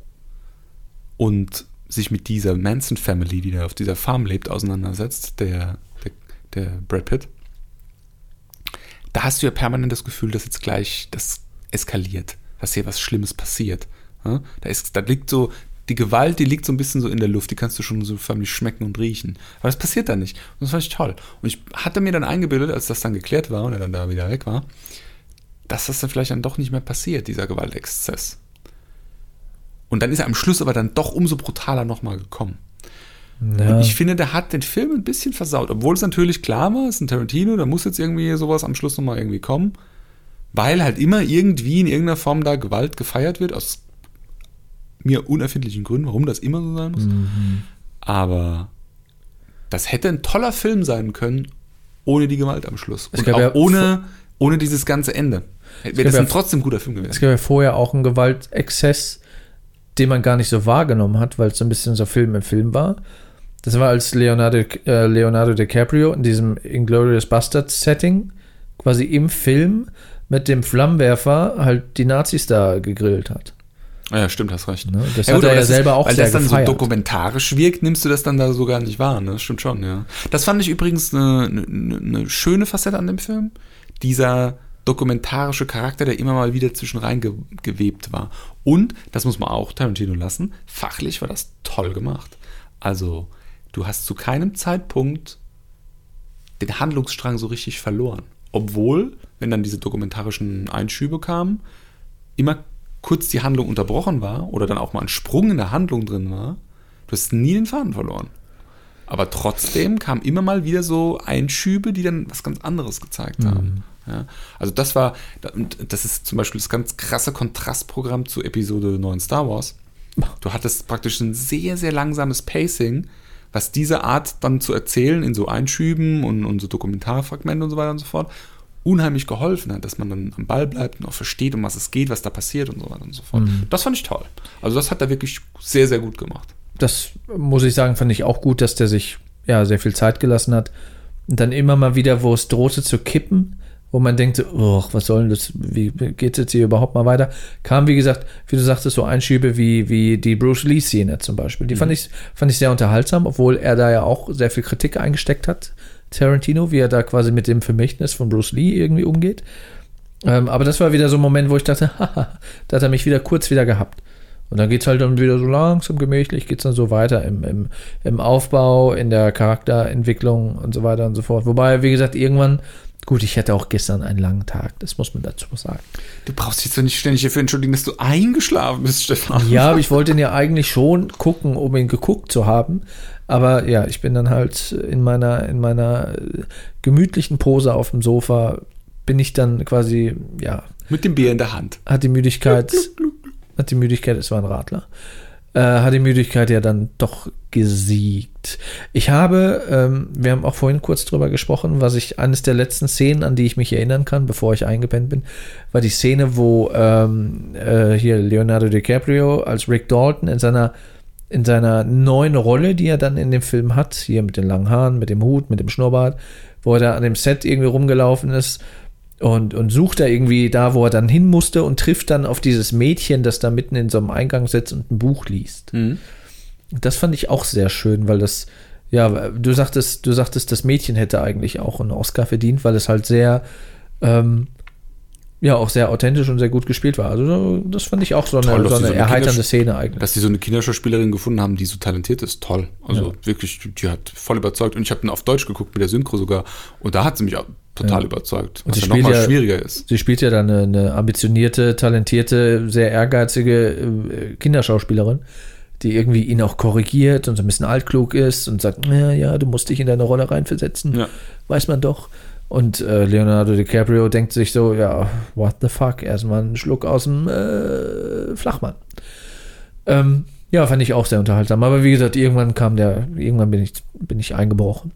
und sich mit dieser Manson Family, die da auf dieser Farm lebt, auseinandersetzt, der, der, der Brad Pitt, da hast du ja permanent das Gefühl, dass jetzt gleich das eskaliert, dass hier was Schlimmes passiert. Ja? Da, ist, da liegt so, die Gewalt, die liegt so ein bisschen so in der Luft, die kannst du schon so förmlich schmecken und riechen. Aber das passiert da nicht. Und das fand ich toll. Und ich hatte mir dann eingebildet, als das dann geklärt war und er dann da wieder weg war, dass das dann vielleicht dann doch nicht mehr passiert, dieser Gewaltexzess. Und dann ist er am Schluss aber dann doch umso brutaler nochmal gekommen. Ja. Und ich finde, der hat den Film ein bisschen versaut. Obwohl es natürlich klar war, es ist ein Tarantino, da muss jetzt irgendwie sowas am Schluss nochmal irgendwie kommen. Weil halt immer irgendwie in irgendeiner Form da Gewalt gefeiert wird, aus mir unerfindlichen Gründen, warum das immer so sein muss. Mhm. Aber das hätte ein toller Film sein können, ohne die Gewalt am Schluss. Es Und auch ja ohne, ohne dieses ganze Ende. Wäre das ja- ein trotzdem guter Film Es gewesen. gab ja vorher auch einen Gewaltexzess, den man gar nicht so wahrgenommen hat, weil es so ein bisschen so Film im Film war. Das war als Leonardo, äh, Leonardo DiCaprio in diesem Inglourious Bastards Setting quasi im Film mit dem Flammenwerfer halt die Nazis da gegrillt hat. Ah Ja, stimmt, hast recht. Ne? Das Ja, hat gut, er ja selber ist, auch Weil das dann gefeiert. so dokumentarisch wirkt, nimmst du das dann da so gar nicht wahr. Ne? Das stimmt schon, ja. Das fand ich übrigens eine, eine, eine schöne Facette an dem Film. Dieser dokumentarische Charakter, der immer mal wieder zwischen rein ge gewebt war. Und, das muss man auch Tarantino lassen, fachlich war das toll gemacht. Also, du hast zu keinem Zeitpunkt den Handlungsstrang so richtig verloren. Obwohl, wenn dann diese dokumentarischen Einschübe kamen, immer kurz die Handlung unterbrochen war oder dann auch mal ein Sprung in der Handlung drin war, du hast nie den Faden verloren. Aber trotzdem kamen immer mal wieder so Einschübe, die dann was ganz anderes gezeigt haben. Ja, also das war, und das ist zum Beispiel das ganz krasse Kontrastprogramm zu Episode 9 Star Wars. Du hattest praktisch ein sehr, sehr langsames Pacing, was diese Art dann zu erzählen in so Einschüben und, und so Dokumentarfragmente und so weiter und so fort unheimlich geholfen hat, dass man dann am Ball bleibt und auch versteht, um was es geht, was da passiert und so weiter und so fort. Das fand ich toll. Also das hat er wirklich sehr, sehr gut gemacht. das muss ich sagen, fand ich auch gut, dass der sich ja sehr viel Zeit gelassen hat. Und dann immer mal wieder, wo es drohte zu kippen, wo man denkt, so, oh, was soll denn das, wie geht es jetzt hier überhaupt mal weiter? Kam, wie gesagt, wie du sagtest, so Einschübe wie, wie die Bruce Lee-Szene zum Beispiel. Die fand, ich, fand ich sehr unterhaltsam, obwohl er da ja auch sehr viel Kritik eingesteckt hat, Tarantino, wie er da quasi mit dem Vermächtnis von Bruce Lee irgendwie umgeht. Ähm, aber das war wieder so ein Moment, wo ich dachte, haha, da hat er mich wieder kurz wieder gehabt. Und dann geht es halt dann wieder so langsam gemächlich, geht es dann so weiter im, im, im Aufbau, in der Charakterentwicklung und so weiter und so fort. Wobei, wie gesagt, irgendwann, gut, ich hatte auch gestern einen langen Tag, das muss man dazu sagen. Du brauchst dich doch nicht ständig dafür entschuldigen, dass du eingeschlafen bist, Stefan. Ja, aber ich wollte ihn ja eigentlich schon gucken, um ihn geguckt zu haben. Aber ja, ich bin dann halt in meiner, in meiner äh, gemütlichen Pose auf dem Sofa, bin ich dann quasi, ja, Mit dem Bier in der Hand. hat die Müdigkeit, hat die Müdigkeit, es war ein Radler, äh, hat die Müdigkeit ja dann doch gesiegt. Ich habe, ähm, wir haben auch vorhin kurz drüber gesprochen, was ich, eines der letzten Szenen, an die ich mich erinnern kann, bevor ich eingepennt bin, war die Szene, wo ähm, äh, hier Leonardo DiCaprio als Rick Dalton in seiner in seiner neuen Rolle, die er dann in dem Film hat, hier mit den langen Haaren, mit dem Hut, mit dem Schnurrbart, wo er da an dem Set irgendwie rumgelaufen ist und, und sucht da irgendwie da, wo er dann hin musste und trifft dann auf dieses Mädchen, das da mitten in so einem Eingang sitzt und ein Buch liest. Mhm. Das fand ich auch sehr schön, weil das, ja, du sagtest, du sagtest, das Mädchen hätte eigentlich auch einen Oscar verdient, weil es halt sehr, ähm, ja, auch sehr authentisch und sehr gut gespielt war. Also das fand ich auch so eine, Toll, so eine so eine erheiternde Szene eigentlich. Dass die so eine Kinderschauspielerin gefunden haben, die so talentiert ist, toll. Also Ja. wirklich, die hat voll überzeugt. Und ich habe dann auf Deutsch geguckt mit der Synchro sogar. Und da hat sie mich auch total Ja. überzeugt. Und Was sie ja nochmal spielt ja- schwieriger ist. Sie spielt ja dann eine, eine ambitionierte, talentierte, sehr ehrgeizige äh, Kinderschauspielerin, die irgendwie ihn auch korrigiert und so ein bisschen altklug ist und sagt, ja, ja, du musst dich in deine Rolle reinversetzen, Ja. weiß man doch. Und äh, Leonardo DiCaprio denkt sich so, ja, what the fuck, erstmal einen Schluck aus dem äh, Flachmann. Ähm, ja, fand ich auch sehr unterhaltsam. Aber wie gesagt, irgendwann kam der, irgendwann bin ich, bin ich eingebrochen.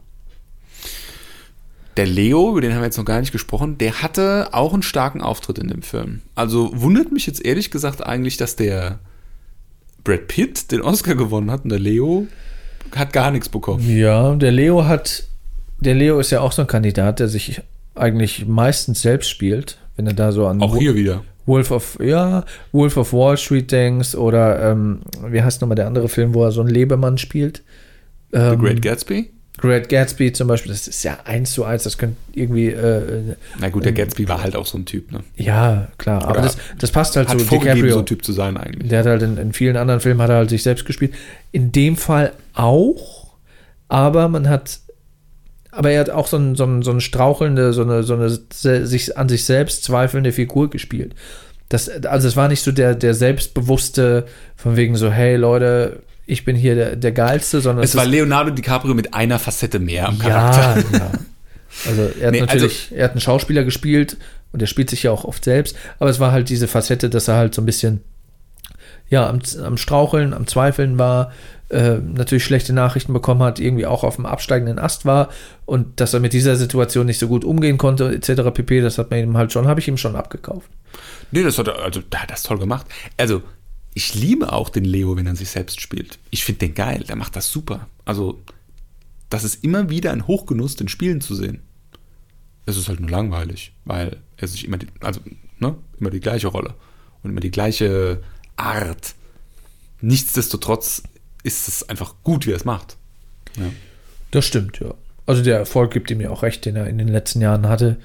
Der Leo, über den haben wir jetzt noch gar nicht gesprochen, der hatte auch einen starken Auftritt in dem Film. Also wundert mich jetzt ehrlich gesagt eigentlich, dass der Brad Pitt den Oscar gewonnen hat und der Leo hat gar nichts bekommen. Ja, der Leo hat, der Leo ist ja auch so ein Kandidat, der sich eigentlich meistens selbst spielt, wenn er da so an Auch hier wieder. Wolf of, ja, Wolf of Wall Street denkst oder ähm, wie heißt nochmal der andere Film, wo er so einen Lebemann spielt? The Ähm, Great Gatsby? Great Gatsby zum Beispiel, das ist ja eins zu eins, das könnte irgendwie, äh, Na gut, der Gatsby war halt auch so ein Typ, ne? ja, klar, aber das, das passt halt Hat zu vorgegeben, DiCaprio. so ein Typ zu sein eigentlich. Der hat halt in, in vielen anderen Filmen hat er halt sich selbst gespielt. In dem Fall auch, aber man hat, aber er hat auch so ein, so ein, so ein strauchelnde, so eine, so eine sich an sich selbst zweifelnde Figur gespielt. Das, also es war nicht so der, der selbstbewusste, von wegen so, hey Leute, ich bin hier der, der Geilste, sondern Es war ist, Leonardo DiCaprio mit einer Facette mehr am Charakter. ja, ja. Also er hat Nee, natürlich, er hat einen Schauspieler gespielt und er spielt sich ja auch oft selbst, aber es war halt diese Facette, dass er halt so ein bisschen ja, am, am Straucheln, am Zweifeln war, äh, natürlich schlechte Nachrichten bekommen hat, irgendwie auch auf dem absteigenden Ast war und dass er mit dieser Situation nicht so gut umgehen konnte, etc. pp, das hat man ihm halt schon, habe ich ihm schon abgekauft. Nee, das hat er, also, da hat er das toll gemacht. Also, ich liebe auch den Leo, wenn er sich selbst spielt. Ich finde den geil, der macht das super. Also, das ist immer wieder ein Hochgenuss, den Spielen zu sehen. Es ist halt nur langweilig, weil er sich immer die, also, ne, immer die gleiche Rolle und immer die gleiche Art. Nichtsdestotrotz ist es einfach gut, wie er es macht. Ja. Das stimmt, ja. Also der Erfolg gibt ihm ja auch recht, den er in den letzten Jahren hatte.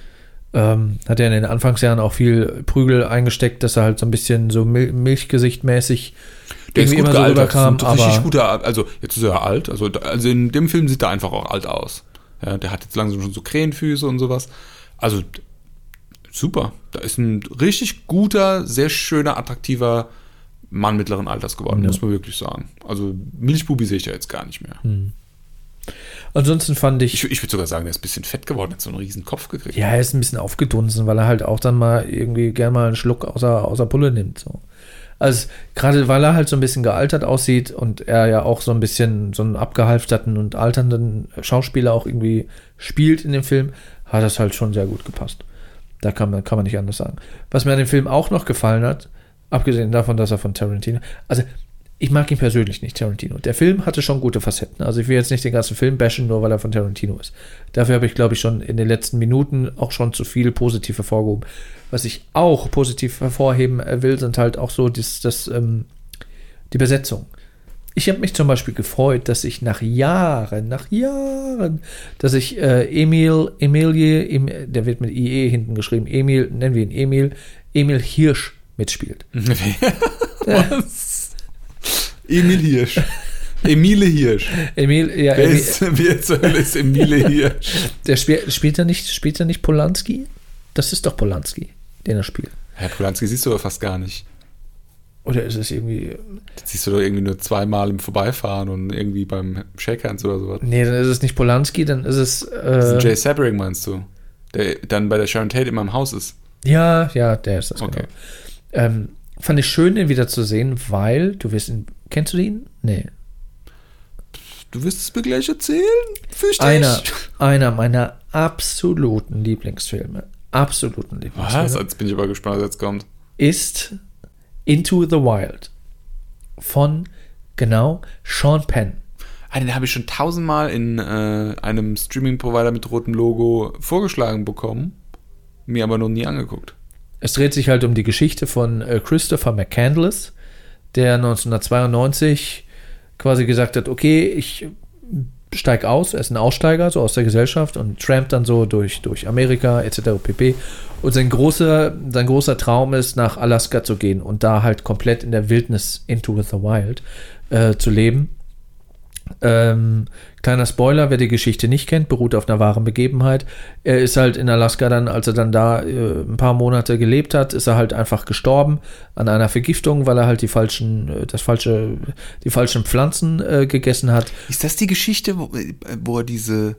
Ähm, hat er in den Anfangsjahren auch viel Prügel eingesteckt, dass er halt so ein bisschen so Mil Milchgesichtmäßig Der ist irgendwie gut immer so gealtert, rüberkam. ist ein richtig guter, also jetzt ist er alt, also, also in dem Film sieht er einfach auch alt aus. Ja, der hat jetzt langsam schon so Krähenfüße und sowas. Also super, da ist ein richtig guter, sehr schöner, attraktiver Mann mittleren Alters geworden, Ja. muss man wirklich sagen. Also Milchbubi sehe ich ja jetzt gar nicht mehr. Ansonsten fand ich, Ich, ich würde sogar sagen, der ist ein bisschen fett geworden, hat so einen riesen Kopf gekriegt. ja, er ist ein bisschen aufgedunsen, weil er halt auch dann mal irgendwie gerne mal einen Schluck außer, außer Pulle nimmt. So. Also gerade weil er halt so ein bisschen gealtert aussieht und er ja auch so ein bisschen so einen abgehalfterten und alternden Schauspieler auch irgendwie spielt in dem Film, hat das halt schon sehr gut gepasst. Da kann man, kann man nicht anders sagen. Was mir an dem Film auch noch gefallen hat, abgesehen davon, dass er von Tarantino, also ich mag ihn persönlich nicht, Tarantino. Der Film hatte schon gute Facetten. Also ich will jetzt nicht den ganzen Film bashen, nur weil er von Tarantino ist. Dafür habe ich, glaube ich, schon in den letzten Minuten auch schon zu viel positiv hervorgehoben. Was ich auch positiv hervorheben äh, will, sind halt auch so das, das, ähm, die Besetzung. Ich habe mich zum Beispiel gefreut, dass ich nach Jahren, nach Jahren, dass ich äh, Emil, Emilie, em, der wird mit IE hinten geschrieben, Emil, nennen wir ihn Emil, Emil Hirsch mitspielt. Was? Emil Hirsch. Emile Hirsch. Emil, ja, Wer Emil, ist, wer zur Hölle ist Emile Hirsch? der spielt, spielt er nicht, spielt er nicht Polanski? Das ist doch Polanski, den er spielt. Herr Polanski siehst du aber fast gar nicht. Oder ist es irgendwie, Das siehst du doch irgendwie nur zweimal im Vorbeifahren und irgendwie beim Shakehands oder sowas. nee, dann ist es nicht Polanski, dann ist es, Das ist äh, Jay Sabering, meinst du? Der dann bei der Sharon Tate immer im Haus ist. ja, ja, der ist das, Okay. genau. Ähm, fand ich schön, den wieder zu sehen, weil, du wirst ihn, kennst du ihn? Nee. Du wirst es mir gleich erzählen? Fürchte Einer, ich. einer meiner absoluten Lieblingsfilme, absoluten Lieblingsfilme, Was? Jetzt bin ich aber gespannt, was jetzt kommt. ist Into the Wild von, genau, Sean Penn. Ah, den habe ich schon tausendmal in äh, einem Streaming-Provider mit rotem Logo vorgeschlagen bekommen, mir aber noch nie angeguckt. Es dreht sich halt um die Geschichte von äh, Christopher McCandless, der 1992 quasi gesagt hat, okay, ich steig aus, er ist ein Aussteiger so aus der Gesellschaft und trampt dann so durch, durch Amerika etc. pp. Und sein großer, sein großer Traum ist, nach Alaska zu gehen und da halt komplett in der Wildnis into the wild äh, zu leben. Ähm, kleiner Spoiler, wer die Geschichte nicht kennt, beruht auf einer wahren Begebenheit. Er ist halt in Alaska dann, als er dann da äh, ein paar Monate gelebt hat, ist er halt einfach gestorben an einer Vergiftung, weil er halt die falschen, äh, das falsche, die falschen Pflanzen äh, gegessen hat. Ist das die Geschichte, wo, äh, wo er diese,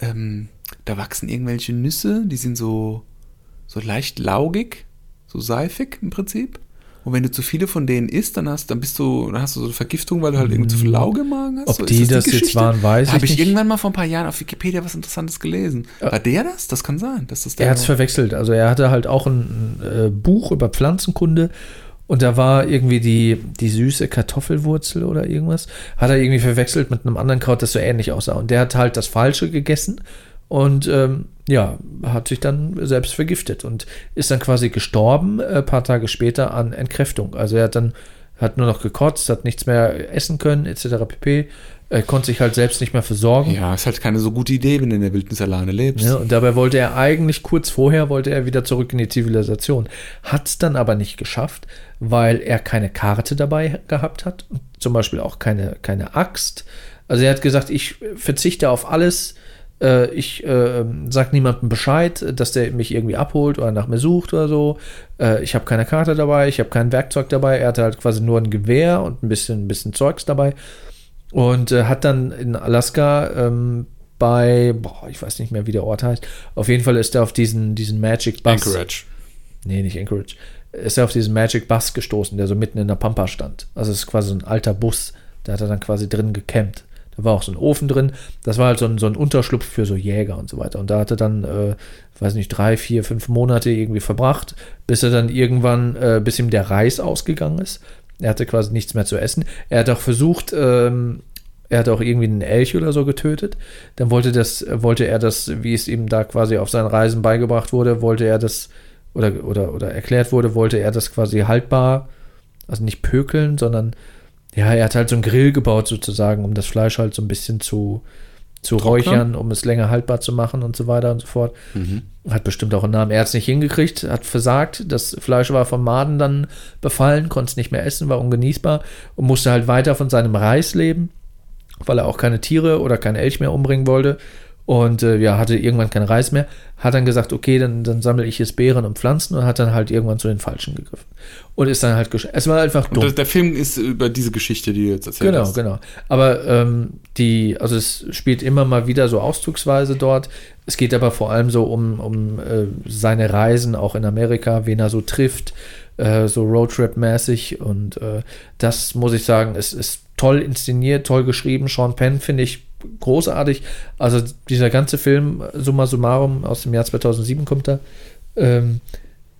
ähm, da wachsen irgendwelche Nüsse, die sind so, so leicht laugig, so seifig im Prinzip? Und wenn du zu viele von denen isst, dann hast, dann bist du, dann hast du so eine Vergiftung, weil du halt irgendwie zu viel Lauge im Magen hast. Ob So, die das jetzt Geschichte? waren, weiß da habe ich ich nicht. irgendwann mal vor ein paar Jahren auf Wikipedia was Interessantes gelesen. War der das? Das kann sein. Dass das der Er hat es verwechselt. Also er hatte halt auch ein, ein äh, Buch über Pflanzenkunde und da war irgendwie die, die süße Kartoffelwurzel oder irgendwas. Hat er irgendwie verwechselt mit einem anderen Kraut, das so ähnlich aussah. Und der hat halt das Falsche gegessen und ähm, ja, hat sich dann selbst vergiftet und ist dann quasi gestorben, äh, paar Tage später an Entkräftung. Also er hat dann hat nur noch gekotzt, hat nichts mehr essen können, etc. pp. Er konnte sich halt selbst nicht mehr versorgen. Ja, ist halt keine so gute Idee, wenn du in der Wildnis alleine lebst. Ja, und dabei wollte er eigentlich kurz vorher wollte er wieder zurück in die Zivilisation. Hat es dann aber nicht geschafft, weil er keine Karte dabei gehabt hat. Zum Beispiel auch keine, keine Axt. Also er hat gesagt, ich verzichte auf alles. Äh, ich äh, sag niemandem Bescheid, dass der mich irgendwie abholt oder nach mir sucht oder so. Äh, ich habe keine Karte dabei, ich habe kein Werkzeug dabei. Er hatte halt quasi nur ein Gewehr und ein bisschen, ein bisschen Zeugs dabei. Und äh, hat dann in Alaska ähm, bei, boah, ich weiß nicht mehr, wie der Ort heißt. Auf jeden Fall ist er auf diesen, diesen Magic Bus. Anchorage. Nee, nicht Anchorage. Ist er auf diesen Magic Bus gestoßen, der so mitten in der Pampa stand. Also es ist quasi so ein alter Bus. Da hat er dann quasi drin gecampt. Da war auch so ein Ofen drin. Das war halt so ein, so ein Unterschlupf für so Jäger und so weiter. Und da hat er dann, äh, weiß nicht, drei, vier, fünf Monate irgendwie verbracht, bis er dann irgendwann, äh, bis ihm der Reis ausgegangen ist. Er hatte quasi nichts mehr zu essen. Er hat auch versucht, ähm, er hat auch irgendwie einen Elch oder so getötet. Dann wollte das, wollte er das, wie es ihm da quasi auf seinen Reisen beigebracht wurde, wollte er das oder, oder, oder erklärt wurde, wollte er das quasi haltbar, also nicht pökeln, sondern ja, er hat halt so einen Grill gebaut sozusagen, um das Fleisch halt so ein bisschen zu, zu räuchern, um es länger haltbar zu machen und so weiter und so fort. Mhm. Hat bestimmt auch einen Namen. Er hat es nicht hingekriegt, hat versagt. Das Fleisch war vom Maden dann befallen, konnte es nicht mehr essen, war ungenießbar und musste halt weiter von seinem Reis leben, weil er auch keine Tiere oder keinen Elch mehr umbringen wollte. Und äh, ja, hatte irgendwann keinen Reis mehr. Hat dann gesagt, okay, dann, dann sammle ich jetzt Beeren und Pflanzen und hat dann halt irgendwann zu den Falschen gegriffen. Und ist dann halt Es war einfach dumm. das, der Film ist über diese Geschichte, die du jetzt erzählt Genau, hast. genau. Aber ähm, die, also es spielt immer mal wieder so auszugsweise dort. Es geht aber vor allem so um, um äh, seine Reisen auch in Amerika, wen er so trifft, äh, so Roadtrip-mäßig. Und äh, das muss ich sagen, es ist toll inszeniert, toll geschrieben. Sean Penn finde ich großartig. Also dieser ganze Film, summa summarum, aus dem Jahr 2007 kommt er, ähm,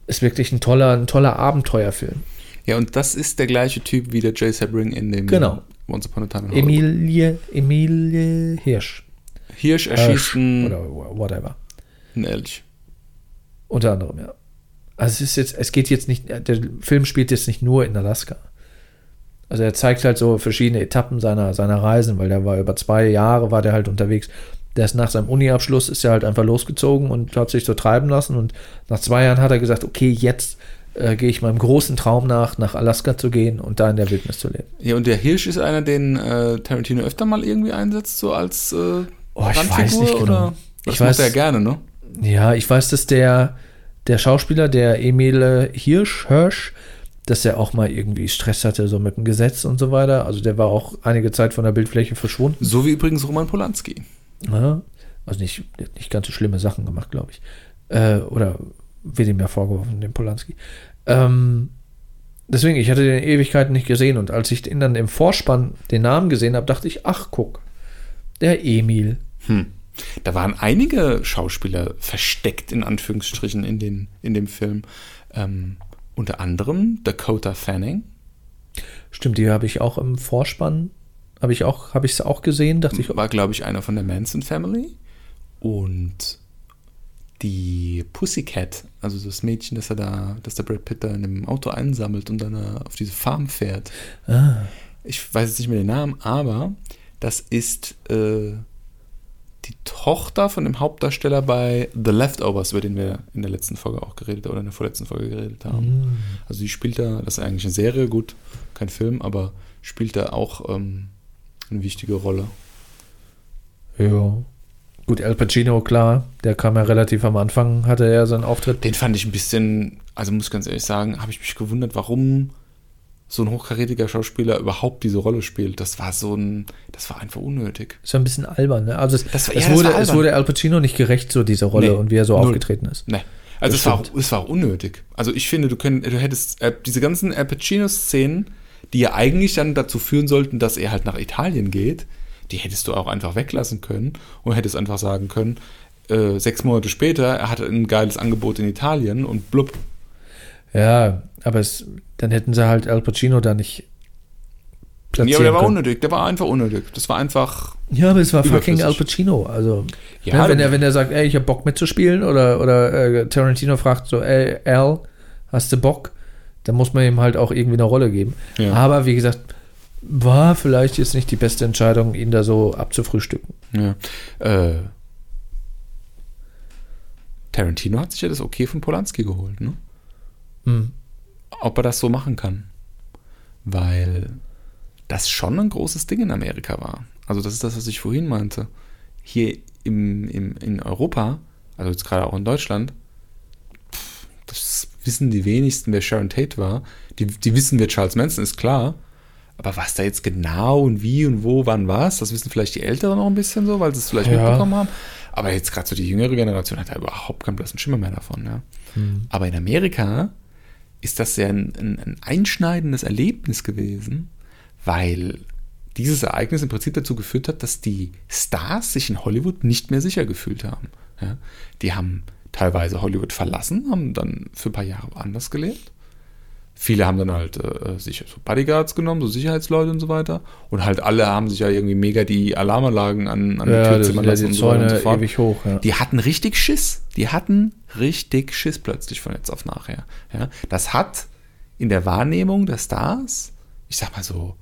ist wirklich ein toller, ein toller Abenteuerfilm. Ja, und das ist der gleiche Typ wie der Jay Sebring in dem Genau. Once Upon a Time in Hollywood. Emilie, Emilie Hirsch. Hirsch erschießt Oder whatever. einen Elch. Unter anderem, ja. Also es ist jetzt, es geht jetzt nicht, der Film spielt jetzt nicht nur in Alaska. Also er zeigt halt so verschiedene Etappen seiner, seiner Reisen, weil der war über zwei Jahre war der halt unterwegs. Der ist nach seinem Uni-Abschluss ist er halt einfach losgezogen und hat sich so treiben lassen und nach zwei Jahren hat er gesagt, okay, jetzt äh, gehe ich meinem großen Traum nach, nach Alaska zu gehen und da in der Wildnis zu leben. Ja, und der Hirsch ist einer, den äh, Tarantino öfter mal irgendwie einsetzt, so als äh, Oh, ich Randfigur, weiß nicht genau. Oder? Das Ich macht weiß- er ja gerne, ne? Ja, ich weiß, dass der, der Schauspieler, der Emil Hirsch, Hirsch, dass er auch mal irgendwie Stress hatte, so mit dem Gesetz und so weiter. Also der war auch einige Zeit von der Bildfläche verschwunden. So wie übrigens Roman Polanski. Ja, also nicht, nicht ganz so schlimme Sachen gemacht, glaube ich. Äh, oder wird ihm ja vorgeworfen, dem Polanski. Ähm, deswegen, ich hatte den Ewigkeiten nicht gesehen und als ich den dann im Vorspann den Namen gesehen habe, dachte ich, ach guck, der Emil. Hm. Da waren einige Schauspieler versteckt, in Anführungsstrichen, in, den, in dem Film. Ähm, unter anderem Dakota Fanning. Stimmt, die habe ich auch im Vorspann, habe ich auch, habe ich es auch gesehen, dachte ich, War, glaube ich, einer von der Manson Family. Und die Pussycat, also das Mädchen, das er da, das der Brad Pitt da in dem Auto einsammelt und dann äh, auf diese Farm fährt. ah, Ich weiß jetzt nicht mehr den Namen, aber das ist äh, die Tochter von dem Hauptdarsteller bei The Leftovers, über den wir in der letzten Folge auch geredet oder in der vorletzten Folge geredet haben. Also die spielt da, das ist eigentlich eine Serie, gut, kein Film, aber spielt da auch ähm, eine wichtige Rolle. ja. Gut, Al Pacino, klar, der kam ja relativ am Anfang, hatte er seinen Auftritt. Den fand ich ein bisschen, also muss ich ganz ehrlich sagen, habe ich mich gewundert, warum so ein hochkarätiger Schauspieler überhaupt diese Rolle spielt. Das war so ein, das war einfach unnötig. Ist ja ein bisschen albern, ne? Also es, Das war- es, ja, wurde, war es wurde Al Pacino nicht gerecht, so diese Rolle Nee, und wie er so null. aufgetreten ist. Ne. Also Das es war, stimmt. es war unnötig. Also ich finde, du, könnt, du hättest äh, diese ganzen Al Pacino-Szenen, die ja eigentlich dann dazu führen sollten, dass er halt nach Italien geht, die hättest du auch einfach weglassen können und hättest einfach sagen können, äh, sechs Monate später, er hatte ein geiles Angebot in Italien und blub. Ja, aber es, dann hätten sie halt Al Pacino da nicht platzieren Ja, aber der war können. unnötig, der war einfach unnötig. Das war einfach, Ja, aber es war fucking. Al Pacino. Also, Ja, ne, wenn, er, wenn er sagt, ey, ich hab Bock mitzuspielen oder, oder äh, Tarantino fragt so, ey, Al, hast du Bock? Dann muss man ihm halt auch irgendwie eine Rolle geben. Ja. Aber wie gesagt, war vielleicht jetzt nicht die beste Entscheidung, ihn da so abzufrühstücken. ja. Äh, Tarantino hat sich ja das Okay von Polanski geholt, ne? Hm. Ob er das so machen kann. Weil das schon ein großes Ding in Amerika war. Also das ist das, was ich vorhin meinte. Hier im, im, in Europa, also jetzt gerade auch in Deutschland, pff, das wissen die wenigsten, wer Sharon Tate war. Die, die wissen, wer Charles Manson ist, klar. Aber was da jetzt genau und wie und wo, wann was, das wissen vielleicht die Älteren noch ein bisschen so, weil sie es vielleicht Ja. mitbekommen haben. Aber jetzt gerade so die jüngere Generation hat da überhaupt keinen blassen Schimmer mehr davon. Ja. Aber in Amerika ist das ja ein, ein, ein einschneidendes Erlebnis gewesen, weil dieses Ereignis im Prinzip dazu geführt hat, dass die Stars sich in Hollywood nicht mehr sicher gefühlt haben. Ja, die haben teilweise Hollywood verlassen, haben dann für ein paar Jahre woanders gelebt. Viele haben dann halt äh, sich so Bodyguards genommen, so Sicherheitsleute und so weiter. Und halt alle haben sich ja irgendwie mega die Alarmanlagen an, an Ja, die Tür zimmern sind ja lassen die und so weiter und Zäune so ewig hoch. Ja. Die hatten richtig Schiss. Die hatten richtig Schiss plötzlich von jetzt auf nachher. Ja, das hat in der Wahrnehmung der Stars, ich sag mal so,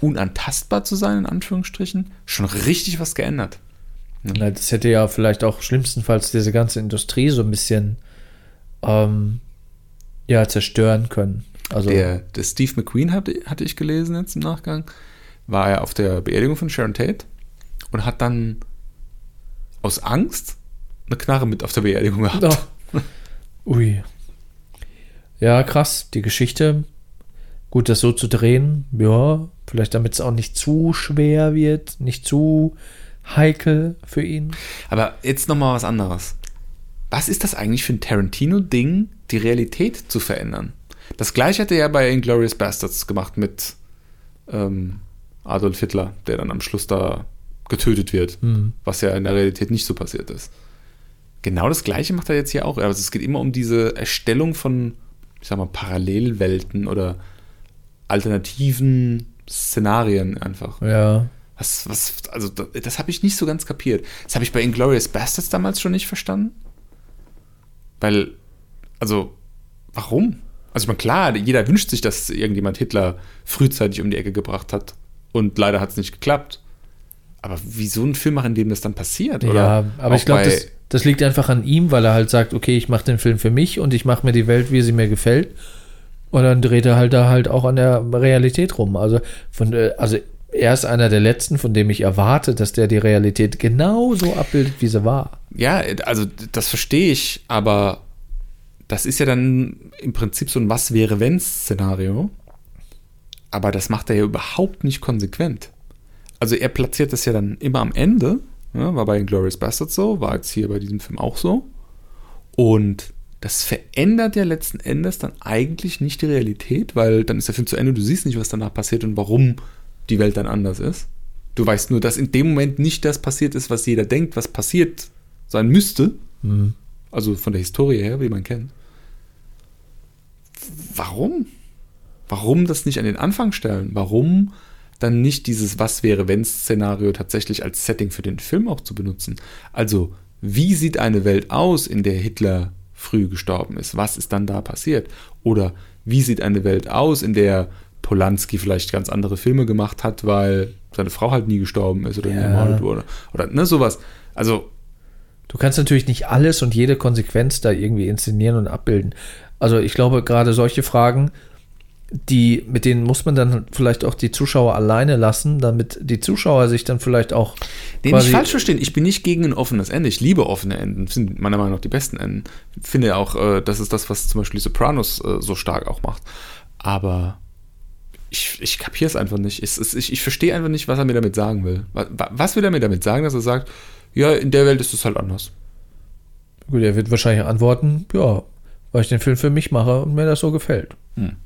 unantastbar zu sein, in Anführungsstrichen, schon richtig was geändert. Na, Das hätte ja vielleicht auch schlimmstenfalls diese ganze Industrie so ein bisschen ähm, ja, zerstören können. Also Der, der Steve McQueen hatte, hatte ich gelesen jetzt im Nachgang, war er auf der Beerdigung von Sharon Tate und hat dann aus Angst eine Knarre mit auf der Beerdigung gehabt. Oh. Ui. Ja, krass. Die Geschichte. Gut, das so zu drehen. Ja, vielleicht damit es auch nicht zu schwer wird, nicht zu heikel für ihn. Aber jetzt nochmal was anderes. Was ist das eigentlich für ein Tarantino-Ding, die Realität zu verändern? Das gleiche hat er ja bei Inglourious Bastards gemacht mit ähm, Adolf Hitler, der dann am Schluss da getötet wird, was ja in der Realität nicht so passiert ist. Genau das gleiche macht er jetzt hier auch. Also es geht immer um diese Erstellung von, ich sag mal, Parallelwelten oder alternativen Szenarien einfach. Ja. Was, was, also das, das habe ich nicht so ganz kapiert. Das habe ich bei Inglourious Bastards damals schon nicht verstanden. Weil, also, warum? Also, ich meine, klar, jeder wünscht sich, dass irgendjemand Hitler frühzeitig um die Ecke gebracht hat. Und leider hat es nicht geklappt. Aber wieso einen Film machen, in dem das dann passiert? Oder ja, aber ich glaube, das, das liegt einfach an ihm, weil er halt sagt, okay, ich mache den Film für mich und ich mache mir die Welt, wie sie mir gefällt. Und dann dreht er halt da halt auch an der Realität rum. Also, von, äh, also er ist einer der letzten, von dem ich erwarte, dass der die Realität genauso abbildet, wie sie war. Ja, also das verstehe ich, aber das ist ja dann im Prinzip so ein Was wäre wenn Szenario. Aber das macht er ja überhaupt nicht konsequent. Also er platziert das ja dann immer am Ende. Ja, war bei Glorious Bastards so, war jetzt hier bei diesem Film auch so. Und das verändert ja letzten Endes dann eigentlich nicht die Realität, weil dann ist der Film zu Ende, du siehst nicht, was danach passiert und warum die Welt dann anders ist. Du weißt nur, dass in dem Moment nicht das passiert ist, was jeder denkt, was passiert sein müsste. Also von der Historie her, wie man kennt. Warum? Warum das nicht an den Anfang stellen? Warum dann nicht dieses Was wäre wenn Szenario tatsächlich als Setting für den Film auch zu benutzen? Also, wie sieht eine Welt aus, in der Hitler früh gestorben ist? Was ist dann da passiert? Oder wie sieht eine Welt aus, in der Polanski vielleicht ganz andere Filme gemacht hat, weil seine Frau halt nie gestorben ist oder nie Ja. ermordet wurde? Oder ne, sowas. Also, Du kannst natürlich nicht alles und jede Konsequenz da irgendwie inszenieren und abbilden. Also ich glaube, gerade solche Fragen, die, mit denen muss man dann vielleicht auch die Zuschauer alleine lassen, damit die Zuschauer sich dann vielleicht auch Den quasi- nicht falsch verstehen. Ich bin nicht gegen ein offenes Ende. Ich liebe offene Enden. Das sind meiner Meinung nach die besten Enden. Ich finde auch, äh, das ist das, was zum Beispiel die Sopranos äh, so stark auch macht. Aber ich, ich kapiere es einfach nicht. Es, es, ich, ich verstehe einfach nicht, was er mir damit sagen will. Was, was will er mir damit sagen, dass er sagt, ja, in der Welt ist es halt anders. Gut, er wird wahrscheinlich antworten, ja, weil ich den Film für mich mache und mir das so gefällt. Hm.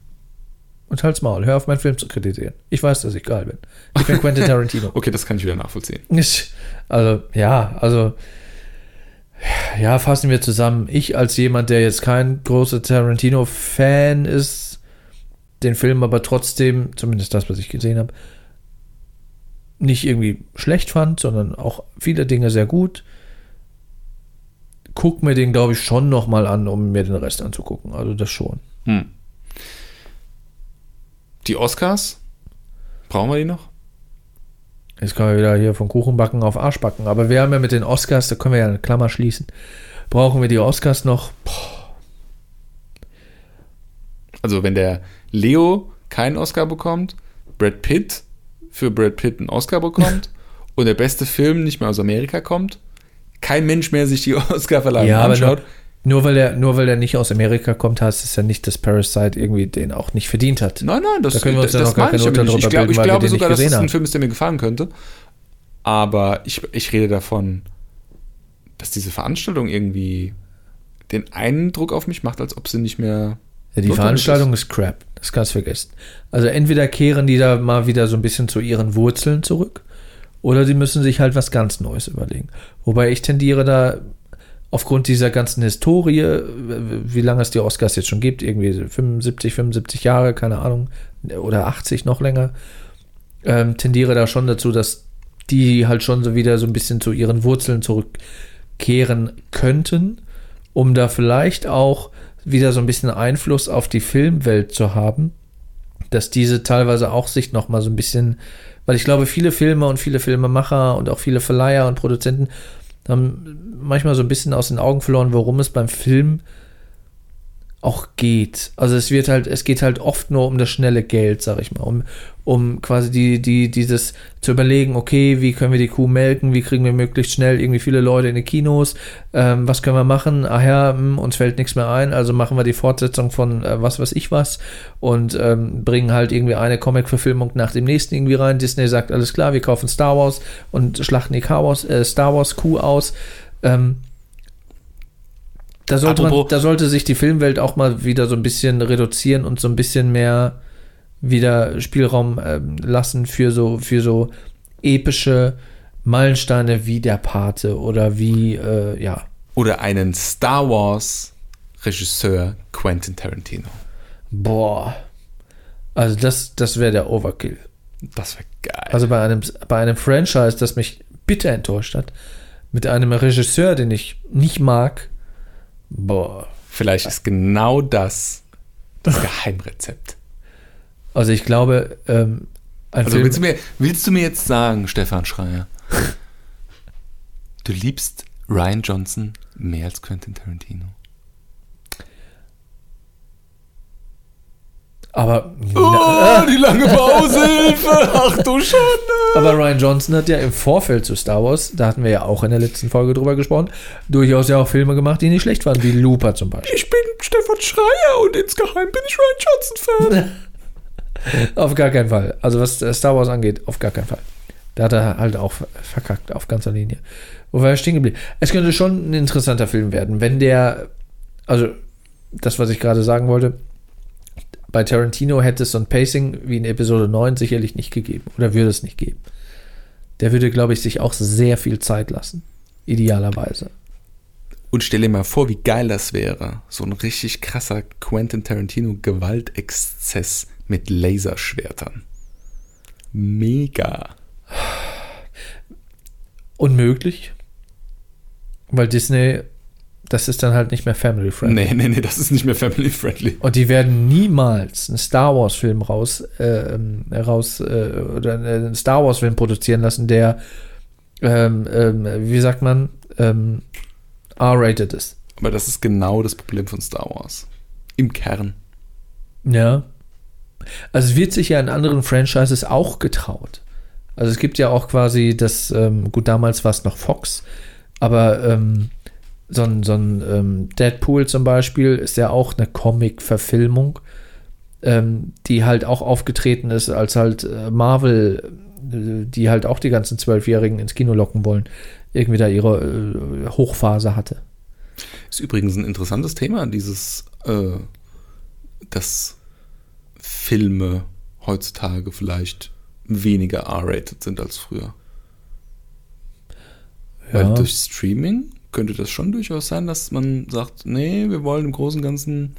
Und halt's Maul, hör auf, meinen Film zu kritisieren. Ich weiß, dass ich geil bin. Ich bin Quentin Tarantino. Okay, das kann ich wieder nachvollziehen. Also, ja, also, ja, fassen wir zusammen. Ich als jemand, der jetzt kein großer Tarantino-Fan ist, den Film aber trotzdem, zumindest das, was ich gesehen habe, nicht irgendwie schlecht fand, sondern auch viele Dinge sehr gut. Guck mir den, glaube ich, schon nochmal an, um mir den Rest anzugucken. Also das schon. Hm. Die Oscars, brauchen wir die noch? Jetzt können wir wieder hier von Kuchenbacken auf Arschbacken. Aber wir haben ja mit den Oscars, da können wir ja eine Klammer schließen. Brauchen wir die Oscars noch? Also wenn der Leo keinen Oscar bekommt, Brad Pitt für Brad Pitt einen Oscar bekommt und der beste Film nicht mehr aus Amerika kommt, kein Mensch mehr sich die Oscarverleihung Ja, anschaut. nur, weil er, nur weil er nicht aus Amerika kommt, heißt es ja nicht, dass Parasite irgendwie den auch nicht verdient hat. Nein, nein, das, Da können wir uns das ja noch gar meine ich. Ich, glaub, bilden, ich glaube sogar, dass es gesehen ein. Film ist, der mir gefallen könnte. Aber ich, ich rede davon, dass diese Veranstaltung irgendwie den Eindruck auf mich macht, als ob sie nicht mehr. Ja, die Veranstaltung ist crap. Das kannst du vergessen. Also entweder kehren die da mal wieder so ein bisschen zu ihren Wurzeln zurück oder die müssen sich halt was ganz Neues überlegen. Wobei ich tendiere da aufgrund dieser ganzen Historie, wie lange es die Oscars jetzt schon gibt, irgendwie 75, 75 Jahre, keine Ahnung, oder 80 noch länger, ähm, tendiere da schon dazu, dass die halt schon so wieder so ein bisschen zu ihren Wurzeln zurückkehren könnten, um da vielleicht auch wieder so ein bisschen Einfluss auf die Filmwelt zu haben, dass diese teilweise auch sich noch mal so ein bisschen, weil ich glaube, viele Filme und viele Filmemacher und auch viele Verleiher und Produzenten haben manchmal so ein bisschen aus den Augen verloren, worum es beim Film auch geht. Also es wird halt, es geht halt oft nur um das schnelle Geld, sag ich mal, um, um quasi die, die, dieses zu überlegen, okay, wie können wir die Kuh melken, wie kriegen wir möglichst schnell irgendwie viele Leute in die Kinos, ähm, was können wir machen, ach ja, mh, hm, uns fällt nichts mehr ein, also machen wir die Fortsetzung von äh, was weiß ich was und ähm, bringen halt irgendwie eine Comic-Verfilmung nach dem nächsten irgendwie rein. Disney sagt, alles klar, wir kaufen Star Wars und schlachten die Wars, äh, Star Wars Kuh aus. Ähm, da sollte, man, da sollte sich die Filmwelt auch mal wieder so ein bisschen reduzieren und so ein bisschen mehr wieder Spielraum äh, lassen für so, für so epische Meilensteine wie der Pate oder wie, äh, ja. Oder einen Star Wars Regisseur Quentin Tarantino. Boah. Also das, das wäre der Overkill. Das wäre geil. Also bei einem, bei einem Franchise, das mich bitter enttäuscht hat, mit einem Regisseur, den ich nicht mag, Boah. Vielleicht ist genau das das Geheimrezept. Also ich glaube, ähm, also Film willst du, mir, willst du mir jetzt sagen, Stefan Schreier, du liebst Ryan Johnson mehr als Quentin Tarantino? Aber. Oh, die lange Pausehilfe! Ach du Schande! Aber Ryan Johnson hat ja im Vorfeld zu Star Wars, da hatten wir ja auch in der letzten Folge drüber gesprochen, durchaus ja auch Filme gemacht, die nicht schlecht waren, wie Looper zum Beispiel. Ich bin Stefan Schreier und insgeheim bin ich Ryan Johnson-Fan. auf gar keinen Fall. Also, was Star Wars angeht, auf gar keinen Fall. Da hat er halt auch verkackt, auf ganzer Linie. Wo war er stehen geblieben? Es könnte schon ein interessanter Film werden, wenn der. Also, das, was ich gerade sagen wollte bei Tarantino hätte es so ein Pacing wie in Episode 9 sicherlich nicht gegeben oder würde es nicht geben. Der würde, glaube ich, sich auch sehr viel Zeit lassen. Idealerweise. Und stell dir mal vor, wie geil das wäre. So ein richtig krasser Quentin Tarantino Gewaltexzess mit Laserschwertern. Mega. Unmöglich. Weil Disney das ist dann halt nicht mehr family friendly. Nee, nee, nee, das ist nicht mehr family friendly. Und die werden niemals einen Star Wars Film raus, äh, raus äh, oder einen Star Wars Film produzieren lassen, der, ähm, ähm, wie sagt man, ähm, R-rated ist. Aber das ist genau das Problem von Star Wars. Im Kern. Ja. Also es wird sich ja in anderen Franchises auch getraut. Also es gibt ja auch quasi das, ähm, gut, damals war es noch Fox, aber ähm, so ein, so ein ähm, Deadpool zum Beispiel ist ja auch eine Comic-Verfilmung, ähm, die halt auch aufgetreten ist, als halt äh, Marvel, äh, die halt auch die ganzen Zwölfjährigen ins Kino locken wollen, irgendwie da ihre äh, Hochphase hatte. Ist übrigens ein interessantes Thema, dieses, äh, dass Filme heutzutage vielleicht weniger R-rated sind als früher. Ja. Weil durch Streaming könnte das schon durchaus sein, dass man sagt, nee, wir wollen im Großen und Ganzen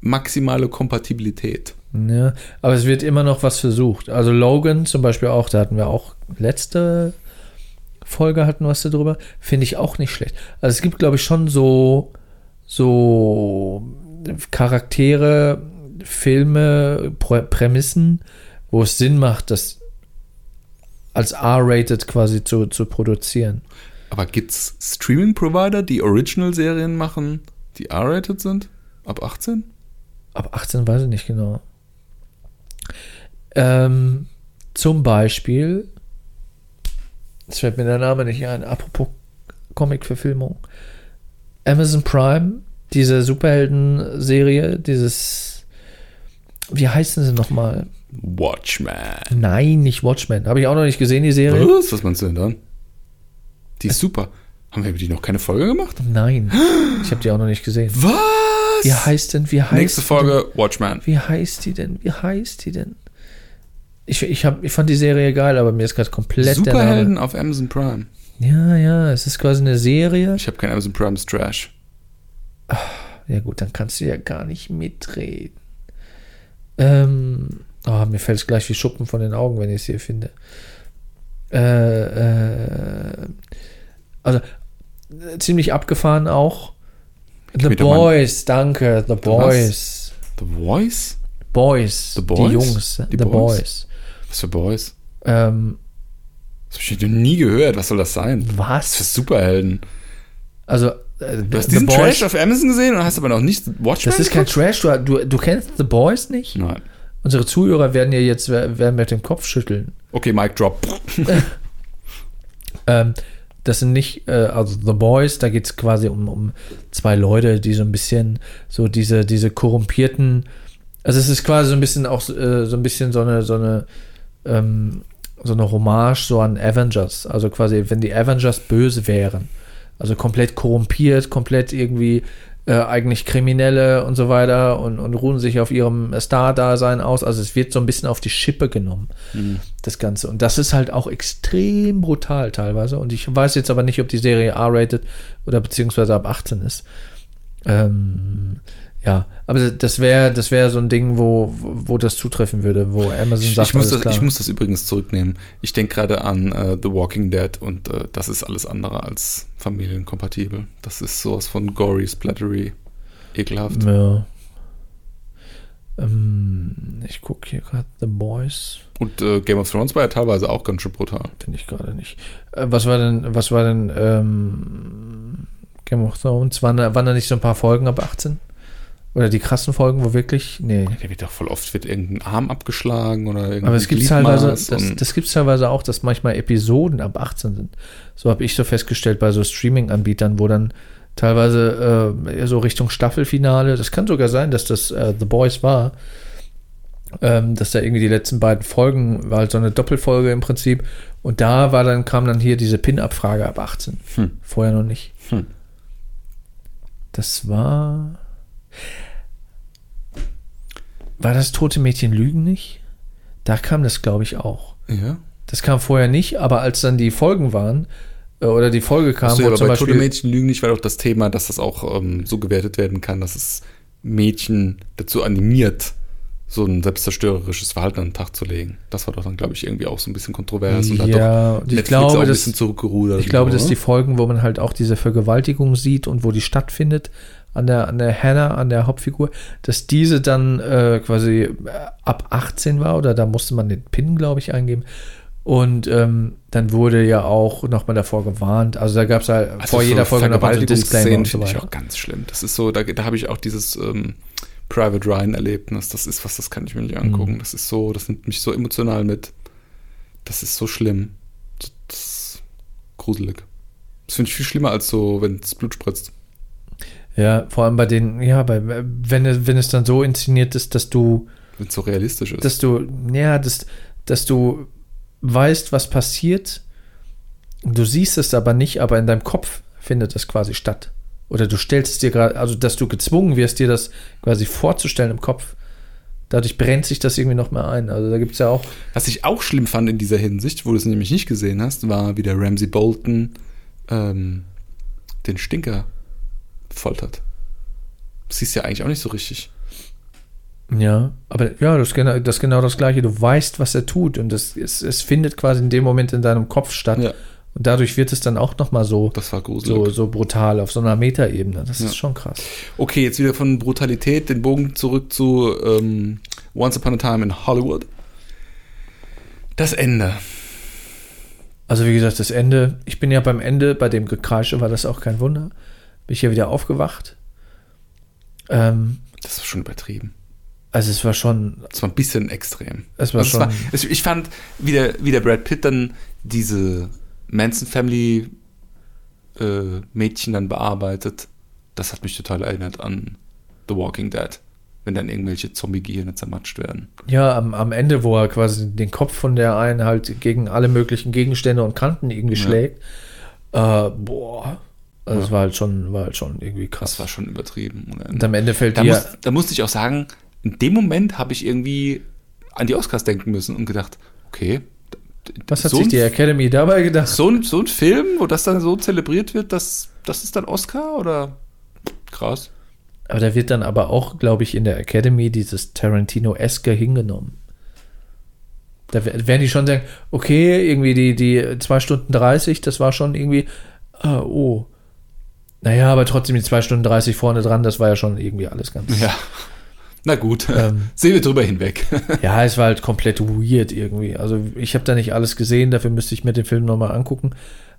maximale Kompatibilität. Ja, aber es wird immer noch was versucht. Also Logan zum Beispiel auch, da hatten wir auch letzte Folge hatten was darüber, finde ich auch nicht schlecht. Also es gibt, glaube ich, schon so, so Charaktere, Filme, Prämissen, wo es Sinn macht, das als R-rated quasi zu, zu produzieren. Aber gibt es Streaming-Provider, die Original-Serien machen, die R-rated sind? Ab 18? Ab 18 weiß ich nicht genau. Ähm, zum Beispiel, es fällt mir der Name nicht ein, apropos Comic-Verfilmung. Amazon Prime, diese Superhelden-Serie, dieses, wie heißen sie nochmal? Watchmen. Nein, nicht Watchmen. Habe ich auch noch nicht gesehen, die Serie. Was? Was meinst du denn dann? Die ist super. Haben wir über die noch keine Folge gemacht? Nein. Ich habe die auch noch nicht gesehen. Was? Wie heißt denn, wie heißt Nächste Folge denn, Watchman. Wie heißt die denn? Wie heißt die denn? Ich, ich, hab, ich fand die Serie geil, aber mir ist gerade komplett Superhelden auf Amazon Prime. Ja, ja, es ist quasi eine Serie. Ich habe kein Amazon Prime, ist Trash. Ja gut, dann kannst du ja gar nicht mitreden. Ähm, oh, mir fällt es gleich wie Schuppen von den Augen, wenn ich es hier finde. Äh, äh, also ziemlich abgefahren auch. The Boys, danke, The Boys. The Voice? Boys, The Boys? die Jungs, Die The Boys? Boys. Was für Boys? Ähm, Das habe ich noch nie gehört. Was soll das sein? Was für was? Superhelden? Also, äh, Du hast The diesen Boys, Trash auf Amazon gesehen und hast aber noch nicht Watchmen das ist kein? Trash, du, du, du kennst The Boys nicht? Nein. Unsere Zuhörer werden ja jetzt werden mit dem Kopf schütteln. Okay, Mic Drop. Ähm, das sind nicht, äh, also The Boys, da geht es quasi um, um zwei Leute, die so ein bisschen so diese, diese korrumpierten, also es ist quasi so ein bisschen auch äh, so ein bisschen so eine, so eine, ähm, so eine Hommage so an Avengers. Also quasi, wenn die Avengers böse wären. Also komplett korrumpiert, komplett irgendwie äh, eigentlich Kriminelle und so weiter und, und ruhen sich auf ihrem Star-Dasein aus. Also es wird so ein bisschen auf die Schippe genommen, das Ganze. Und das ist halt auch extrem brutal teilweise. Und ich weiß jetzt aber nicht, ob die Serie R-rated oder beziehungsweise ab 18 ist. Ähm, ja, aber das wäre das wäre so ein Ding, wo, wo das zutreffen würde, wo Amazon Ich, sagt, ich, muss das, ich muss das übrigens zurücknehmen. Ich denke gerade an äh, The Walking Dead und äh, das ist alles andere als familienkompatibel. Das ist sowas von gory, splattery, ekelhaft. Ja. Ähm, ich gucke hier gerade The Boys. Und äh, Game of Thrones war ja teilweise auch ganz schön brutal. Finde ich gerade nicht. Äh, was war denn, was war denn ähm, Game of Thrones? Waren da, waren da nicht so ein paar Folgen ab 18? Oder die krassen Folgen, wo wirklich. Nee. Der wird doch voll oft wird irgendein Arm abgeschlagen oder irgendein Aber es gibt teilweise, das, das gibt teilweise auch, dass manchmal Episoden ab 18 sind. So habe ich so festgestellt bei so Streaming-Anbietern, wo dann teilweise äh, so Richtung Staffelfinale, das kann sogar sein, dass das äh, The Boys war, ähm, dass da irgendwie die letzten beiden Folgen war halt so eine Doppelfolge im Prinzip und da war dann kam dann hier diese Pin-Up-Frage ab 18. Hm. Vorher noch nicht. Hm. Das war war das Tote Mädchen lügen nicht? Da kam das glaube ich auch. ja. Das kam vorher nicht, aber als dann die Folgen waren, äh, oder die Folge kam, wo ja, aber zum bei Beispiel. Tote Mädchen lügen nicht, war doch das Thema, dass das auch ähm, so gewertet werden kann, dass es Mädchen dazu animiert, so ein selbstzerstörerisches Verhalten an den Tag zu legen. Das war doch dann, glaube ich, irgendwie auch so ein bisschen kontrovers. Und da hat ja, doch ich Netflix auch glaube, ein dass, bisschen zurückgerudert. ich glaube, so, dass die oder? Folgen, wo man halt auch diese Vergewaltigung sieht und wo die stattfindet, an der, an der Hannah, an der Hauptfigur, dass diese dann äh, quasi äh, ab 18 war oder da musste man den PIN, glaube ich, eingeben. Und ähm, dann wurde ja auch nochmal davor gewarnt. Also da gab es halt Also vor jeder Folge nochmal so ein Disclaimer so finde ich auch ganz schlimm. Das ist so, da, da habe ich auch dieses ähm, Private Ryan-Erlebnis. Das ist was, das kann ich mir nicht Mhm. angucken. Das ist so, das nimmt mich so emotional mit. Das ist so schlimm. Das ist gruselig. Das finde ich viel schlimmer als so, wenn es Blut spritzt. Ja, vor allem bei den, ja, bei, wenn, es- wenn es dann so inszeniert ist, dass du Wenn es so realistisch ist. dass du, ja, dass, dass du weißt, was passiert. Du siehst es aber nicht, aber in deinem Kopf findet es quasi statt. Oder du stellst es dir gerade, also dass du gezwungen wirst, dir das quasi vorzustellen im Kopf. Dadurch brennt sich das irgendwie noch mehr ein. Also da gibt es ja auch. Was ich auch schlimm fand in dieser Hinsicht, wo du es nämlich nicht gesehen hast, war, wie der Ramsey Bolton ähm, den Stinker foltert. Siehst du ja eigentlich auch nicht so richtig. Ja, aber ja, das ist, genau, das ist genau das Gleiche. Du weißt, was er tut und das, es, es findet quasi in dem Moment in deinem Kopf statt. Ja. Und dadurch wird es dann auch nochmal so, so, so brutal auf so einer Metaebene. Das Ja. ist schon krass. Okay, jetzt wieder von Brutalität den Bogen zurück zu ähm, Once Upon a Time in Hollywood. Das Ende. Also wie gesagt, das Ende, ich bin ja beim Ende, bei dem Gekreische war das auch kein Wunder. Bin ich ja wieder aufgewacht. Ähm, Das war schon übertrieben. also es war schon, Das war ein bisschen extrem. es war Also es schon, war, es, ich fand, wie der, wie der Brad Pitt dann diese Manson Family äh, Mädchen dann bearbeitet, das hat mich total erinnert an The Walking Dead. Wenn dann irgendwelche Zombie-Gehirne zermatscht werden. ja, am, am Ende, wo er quasi den Kopf von der einen halt gegen alle möglichen Gegenstände und Kanten irgendwie Ja. schlägt. Äh, boah. Also Ja. es war halt schon, war halt schon irgendwie Das krass. war schon übertrieben. und am Ende fällt Da, muss, da musste ich auch sagen, in dem Moment habe ich irgendwie an die Oscars denken müssen und gedacht, okay, Was hat so sich die Academy dabei gedacht? So ein, so ein Film, wo das dann so zelebriert wird, das, das ist dann Oscar oder krass? Aber da wird dann aber auch, glaube ich, in der Academy dieses Tarantino-eske hingenommen. Da wer- werden die schon sagen, okay, irgendwie die, die 2 Stunden 30, das war schon irgendwie, ah, oh. Naja, aber trotzdem die 2 Stunden 30 vorne dran, das war ja schon irgendwie alles ganz. Ja. Na gut, Ähm. sehen wir drüber hinweg. Ja, es war halt komplett weird irgendwie. Also ich habe da nicht alles gesehen, dafür müsste ich mir den Film nochmal angucken.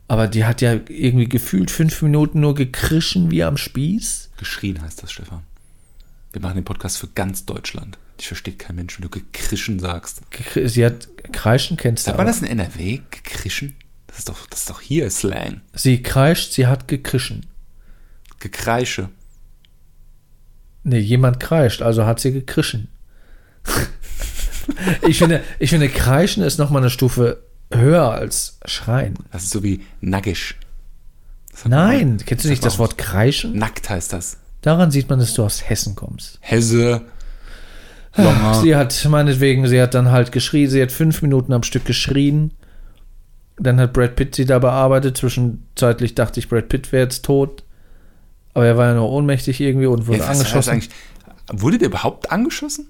Aber die hat ja irgendwie gefühlt fünf Minuten nur gekrischen wie am Spieß. Geschrien heißt das, Stefan. Wir machen den Podcast für ganz Deutschland. Ich versteht kein Mensch, wenn du gekrischen sagst. Sie hat kreischen, kennst du Sagt man aber. das in NRW? Gekrischen? Das ist doch, das ist doch hier Slang. Sie kreischt, sie hat gekrischen. Gekreische. Nee, jemand kreischt, also hat sie gekrischen. ich, finde, ich finde, kreischen ist nochmal eine Stufe höher als schreien. Das ist so wie man Nein, auch- kennst du nicht das Wort kreischen? Nackt heißt das. Daran sieht man, dass du aus Hessen kommst. Hesse. Longer. Sie hat meinetwegen, sie hat dann halt geschrien, sie hat fünf Minuten am Stück geschrien. Dann hat Brad Pitt sie da bearbeitet. Zwischenzeitlich dachte ich, Brad Pitt wäre jetzt tot. Aber er war ja nur ohnmächtig irgendwie und wurde Ja, angeschossen. Wurde der überhaupt angeschossen?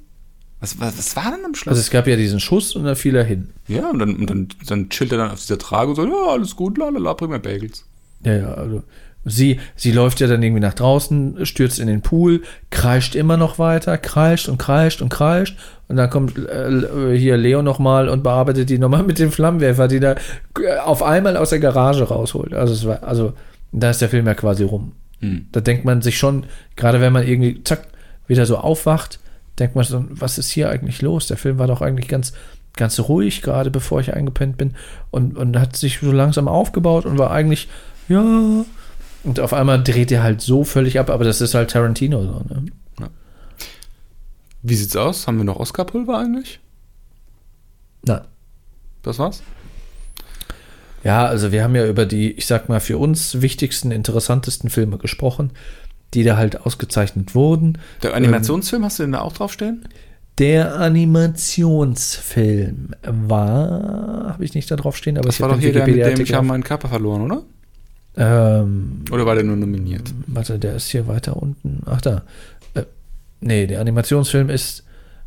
Was, was, was war denn am Schluss? Also es gab ja diesen Schuss und dann fiel er hin. ja, und dann, und dann, dann chillt er dann auf dieser Trage und sagt, ja, alles gut, lalala, bring mir Bagels. Ja, ja, also sie, sie läuft ja dann irgendwie nach draußen, stürzt in den Pool, kreischt immer noch weiter, kreischt und kreischt und kreischt. Und dann kommt äh, hier Leo nochmal und bearbeitet die nochmal mit dem Flammenwerfer, die da äh, auf einmal aus der Garage rausholt. Also, war, also da ist der Film ja quasi rum. Hm. Da denkt man sich schon, gerade wenn man irgendwie, zack, wieder so aufwacht, denkt man so, was ist hier eigentlich los? Der Film war doch eigentlich ganz, ganz ruhig, gerade bevor ich eingepennt bin. Und, und hat sich so langsam aufgebaut und war eigentlich, ja. Und auf einmal dreht er halt so völlig ab, aber das ist halt Tarantino so, ne? Wie sieht's aus? Haben wir noch Oscar-Pulver eigentlich? Na, Das war's? Ja, also wir haben ja über die, ich sag mal, für uns wichtigsten, interessantesten Filme gesprochen, die da halt ausgezeichnet wurden. Der Animationsfilm, hast du den da auch draufstehen? Der Animationsfilm war, habe ich nicht da drauf stehen, aber Das ich war doch hier der, mit dem ich habe meinen Körper verloren, oder? Ähm, Oder war der nur nominiert? warte, der ist hier weiter unten. Ach da. Äh, nee, der Animationsfilm ist,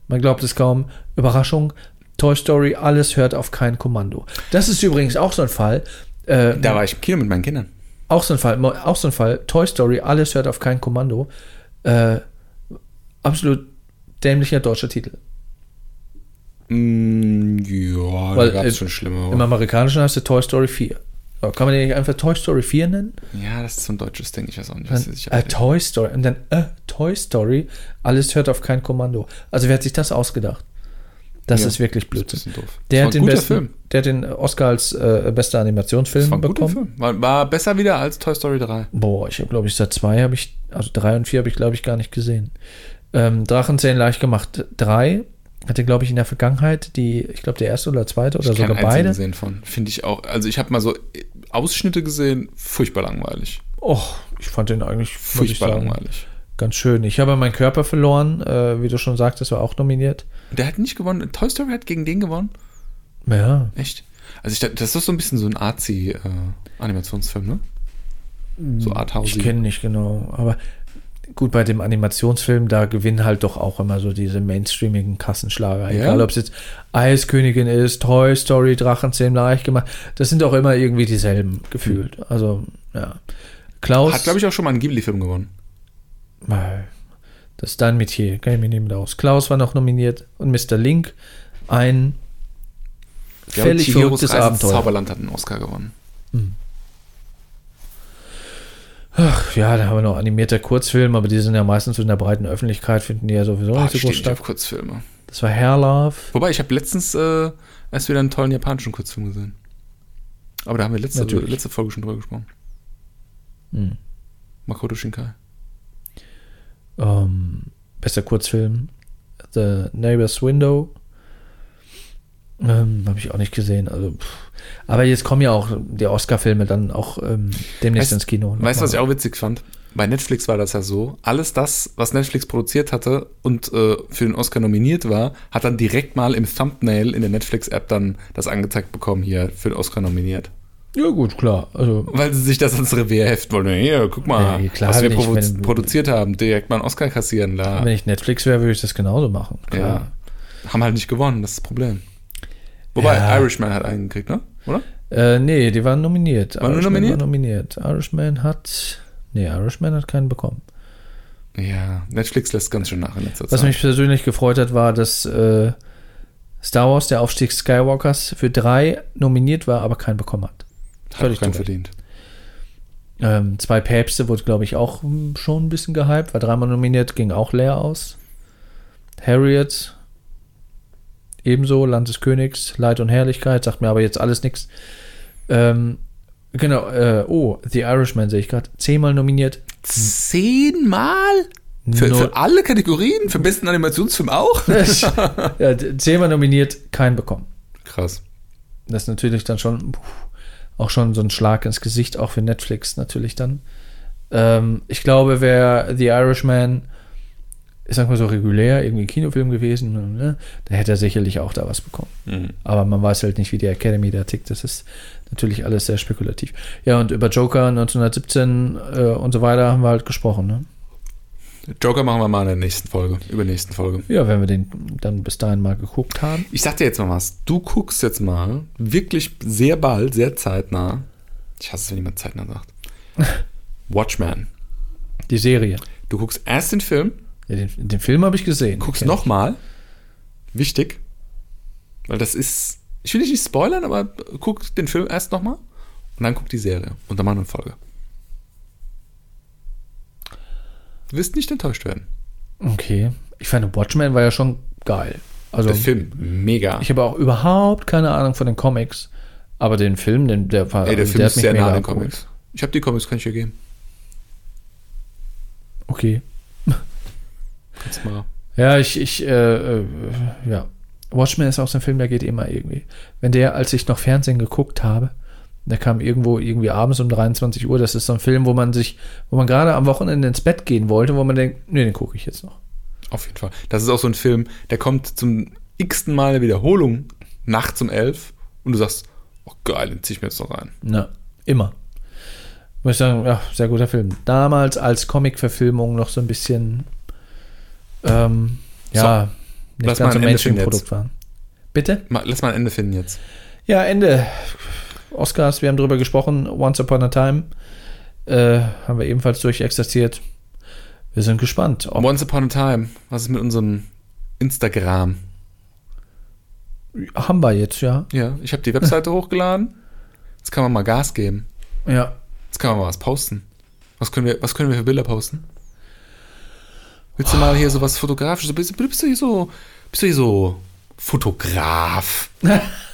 man glaubt es kaum, Überraschung, Toy Story, alles hört auf kein Kommando. Das ist übrigens auch so ein Fall. Äh, Da war ich im Kino mit meinen Kindern. Auch so ein Fall, auch so ein Fall, Toy Story, alles hört auf kein Kommando. Äh, absolut dämlicher deutscher Titel. Mm, ja, Weil, da gab es äh, schon schlimmere. Im Amerikanischen heißt der Toy Story 4. Aber kann man den nicht einfach Toy Story 4 nennen? Ja, das ist so ein deutsches Ding, ich weiß auch nicht. Was Dann, ich äh, Toy Story und dann äh, Toy Story, alles hört auf kein Kommando. Also wer hat sich das ausgedacht? Das Ja, ist wirklich ist Blödsinn. doof. Der hat, den besten, Film. der hat den Oscar als äh, bester Animationsfilm war bekommen. Film. War, war besser wieder als Toy Story 3. Boah, ich habe, glaube ich, seit zwei habe ich, also drei und vier habe ich, glaube ich, gar nicht gesehen. Ähm, Drachenzählen leicht gemacht. Drei hatte, glaube ich, in der Vergangenheit die, ich glaube, der erste oder zweite oder Ich sogar beide. gesehen von. Finde ich auch. Also ich habe mal so Ausschnitte gesehen, furchtbar langweilig. Och, ich fand den eigentlich, Furchtbar langweilig. Ganz schön. Ich habe meinen Körper verloren, äh, wie du schon sagtest, war auch nominiert. Der hat nicht gewonnen. Toy Story hat gegen den gewonnen? Ja, Echt? Also ich, dachte, das ist so ein bisschen so ein Arzi-Animationsfilm, ne? So ich Arthouse. kenne nicht genau, aber gut, bei dem Animationsfilm, da gewinnen halt doch auch immer so diese mainstreamigen Kassenschlager. Ja. Egal, ob es jetzt Eiskönigin ist, Toy Story, Drachenzähmen leicht gemacht. Das sind doch immer irgendwie dieselben gefühlt. Also, ja. Klaus. Hat, glaube ich, auch schon mal einen Ghibli-Film gewonnen. Das ist dein Metier, kann ich mir nicht mit aus. Klaus war noch nominiert und Mr. Link, ein glaube, völlig verrücktes Abenteuer. Zauberland hat einen Oscar gewonnen. Ach, ja, da haben wir noch animierter Kurzfilm, aber die sind ja meistens in der breiten Öffentlichkeit, finden die ja sowieso Boah, nicht ich so groß statt. Kurzfilme. Das war Hair Love. Wobei, ich habe letztens äh, erst wieder einen tollen japanischen Kurzfilm gesehen. Aber da haben wir letzte, Natürlich. letzte Folge schon drüber gesprochen. Hm. Makoto Shinkai. Ähm, bester Kurzfilm. The Neighbor's Window. Ähm, Habe ich auch nicht gesehen. Also, pff. Aber jetzt kommen ja auch die Oscar-Filme dann auch ähm, demnächst Weißt- ins Kino. Weißt du, was ich auch witzig fand? Bei Netflix war das ja so, alles das, was Netflix produziert hatte und äh, für den Oscar nominiert war, hat dann direkt mal im Thumbnail in der Netflix-App dann das angezeigt bekommen, hier für den Oscar nominiert. Ja, gut, klar. Also, Weil sie sich das ans Revier heften wollen. Hier, guck mal, Ja, klar, was wir ich- wenn- produziert haben, direkt mal einen Oscar kassieren. Da. wenn ich Netflix wäre, würde ich das genauso machen. ja. Klar. Haben halt nicht gewonnen, das ist das Problem. Wobei, Ja. Irishman hat einen gekriegt, ne? Oder? Äh, nee, die waren nominiert. Waren nur nominiert? War nominiert. Irishman hat. Nee, Irishman hat keinen bekommen. Ja, Netflix lässt ganz schön nach in letzter Was Zeit. mich persönlich gefreut hat, war, dass äh, Star Wars, der Aufstieg Skywalkers, für drei nominiert war, aber keinen bekommen hat. Völlig auch keinen zu Recht. verdient. Ähm, zwei Päpste wurde, glaube ich, auch schon ein bisschen gehypt, war dreimal nominiert, ging auch leer aus. Harriet, ebenso, Land des Königs, Leid und Herrlichkeit, sagt mir aber jetzt alles nichts. Ähm, genau, äh, oh, The Irishman sehe ich gerade, zehnmal nominiert. Zehnmal? Für, für alle Kategorien? Für besten Animationsfilm auch? ja, zehnmal nominiert, keinen bekommen. Krass. Das ist natürlich dann schon puh, auch schon so ein Schlag ins Gesicht, auch für Netflix natürlich dann. Ähm, ich glaube, wäre The Irishman, ich sag mal so regulär, irgendwie Kinofilm gewesen, ne, da hätte er sicherlich auch da was bekommen. Mhm. Aber man weiß halt nicht, wie die Academy da tickt. Das ist natürlich alles sehr spekulativ. Ja, und über Joker 1917 äh, und so weiter haben wir halt gesprochen. Ne? Joker machen wir mal in der nächsten Folge, über nächsten Folge. Ja, wenn wir den dann bis dahin mal geguckt haben. Ich sag dir jetzt mal was. Du guckst jetzt mal wirklich sehr bald, sehr zeitnah. Ich hasse es, wenn jemand zeitnah sagt. Watchmen. Die Serie. Du guckst erst den Film, Ja, den, den Film habe ich gesehen. guckst nochmal. Wichtig. Weil das ist. Ich will dich nicht spoilern, aber guck den Film erst nochmal und dann guck die Serie. Und dann machen wir eine Folge. Du wirst nicht enttäuscht werden. Okay. Ich fand, Watchmen war ja schon geil. Also, Der Film, mega. ich habe auch überhaupt keine Ahnung von den Comics. Aber den Film, den, der war. Ey, der also Film hat ist sehr nah an den. Comics. Ich habe die Comics, kann ich dir geben. Okay. Kannst mal. Ja, ich, ich, äh, äh, ja. Watchmen ist auch so ein Film, der geht immer irgendwie. Wenn der, als ich noch Fernsehen geguckt habe, der kam irgendwo irgendwie abends um 23 Uhr, das ist so ein Film, wo man sich, wo man gerade am Wochenende ins Bett gehen wollte, wo man denkt, nee, den gucke ich jetzt noch. Auf jeden Fall. Das ist auch so ein Film, der kommt zum x-ten Mal eine Wiederholung nachts um elf und du sagst, oh geil, den zieh ich mir jetzt noch rein. Na, immer. Muss ich sagen, ja, sehr guter Film. Damals als Comic-Verfilmung noch so ein bisschen, ähm, ja, nicht lass mal ganz so Mainstream-Produkt waren. Bitte? Mal, lass mal ein Ende finden jetzt. Ja, Ende. Oscars, wir haben drüber gesprochen. Once Upon a Time äh, haben wir ebenfalls durchexerziert. Wir sind gespannt. Once Upon a Time, was ist mit unserem Instagram? haben wir jetzt, ja. Ja, ich habe die Webseite hochgeladen. Jetzt kann man mal Gas geben. Ja. Jetzt kann man mal was posten. Was können wir, was können wir für Bilder posten? Willst du mal hier so was fotografisches? Bist, bist du hier so, bist du hier so Fotograf?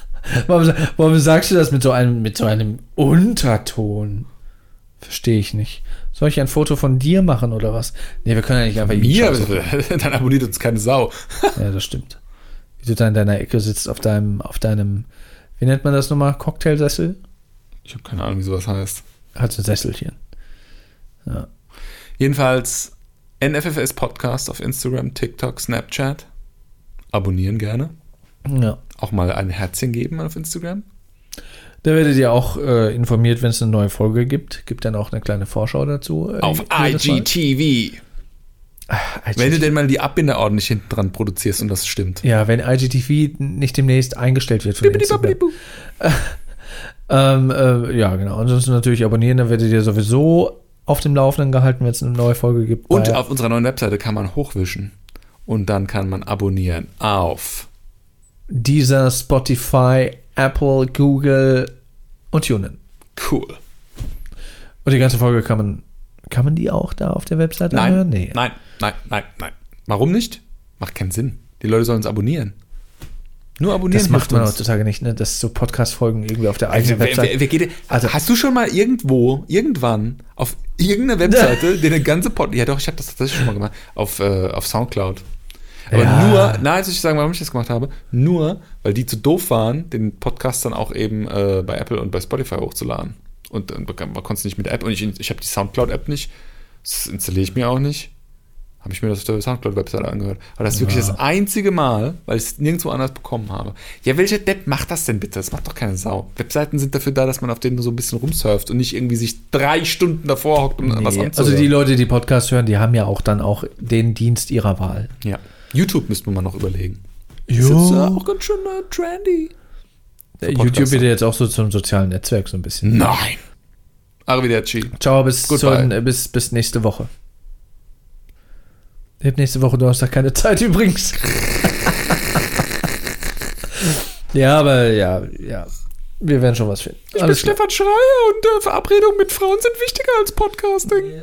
Warum, warum sagst du das mit so einem, mit so einem Unterton? Verstehe ich nicht. Soll ich ein Foto von dir machen oder was? Nee, wir können ja nicht einfach Mir? Dann abonniert uns keine Sau. Ja, das stimmt. Wie du da in deiner Ecke sitzt auf deinem, auf deinem, wie nennt man das nochmal? Cocktailsessel? Ich habe keine Ahnung, wie sowas heißt. Hat so ein Sesselchen. Ja. Jedenfalls NFFS Podcast auf Instagram, TikTok, Snapchat. Abonnieren gerne. ja. Auch mal ein Herzchen geben auf Instagram. Da werdet ihr auch äh, informiert, wenn es eine neue Folge gibt. Gibt dann auch eine kleine Vorschau dazu. äh, Auf jedes Mal. IGTV. Wenn du denn mal die Abbinder ordentlich hinten dran produzierst und das stimmt. ja, wenn IGTV nicht demnächst eingestellt wird von Instagram. Ähm, äh, ja, genau. Ansonsten natürlich abonnieren, dann werdet ihr sowieso auf dem Laufenden gehalten, wenn es eine neue Folge gibt. Und auf unserer neuen Webseite kann man hochwischen. Und dann kann man abonnieren auf dieser Spotify, Apple, Google und TuneIn. Cool. Und die ganze Folge kann man, kann man die auch da auf der Webseite Nein, anhören? Nee. nein, nein, nein, nein. Warum nicht? Macht keinen Sinn. Die Leute sollen uns abonnieren. Nur abonnieren Das macht man uns. heutzutage nicht, ne? Dass so Podcast-Folgen irgendwie auf der Also, eigenen wer, Webseite. wer, wer geht, Also- hast du schon mal irgendwo, irgendwann, auf irgendeiner Webseite, den eine ganze Pod, ja doch, ich habe das tatsächlich schon mal gemacht, auf, äh, auf Soundcloud. Aber Ja. nur, na, jetzt will ich sagen, warum ich das gemacht habe, nur, weil die zu doof waren, den Podcast dann auch eben äh, bei Apple und bei Spotify hochzuladen. Und dann konnte es nicht mit der App und ich, ich habe die Soundcloud-App nicht Das installiere ich mir auch nicht. Habe ich mir das auf der Soundcloud-Webseite angehört. Aber das ist wirklich das einzige Mal, weil ich es nirgendwo anders bekommen habe. Ja, welcher Depp macht das denn bitte? Das macht doch keine Sau. Webseiten sind dafür da, dass man auf denen so ein bisschen rumsurft und nicht irgendwie sich drei Stunden davor hockt, um was Nee, anzuhören. also die Leute, die Podcast hören, die haben ja auch dann auch den Dienst ihrer Wahl. Ja. YouTube müsste man mal noch überlegen. Jo. Ist jetzt, äh, auch ganz schön äh, trendy. Äh, YouTube wird ja jetzt auch so zum sozialen Netzwerk so ein bisschen. Nein. Arrivederci. Ciao, bis, zur, bis, bis nächste Woche. Ich habe nächste Woche Donnerstag keine Zeit übrigens. ja, aber ja, ja. Wir werden schon was finden. Ich bin Stefan Schreier und äh, Verabredungen mit Frauen sind wichtiger als Podcasting.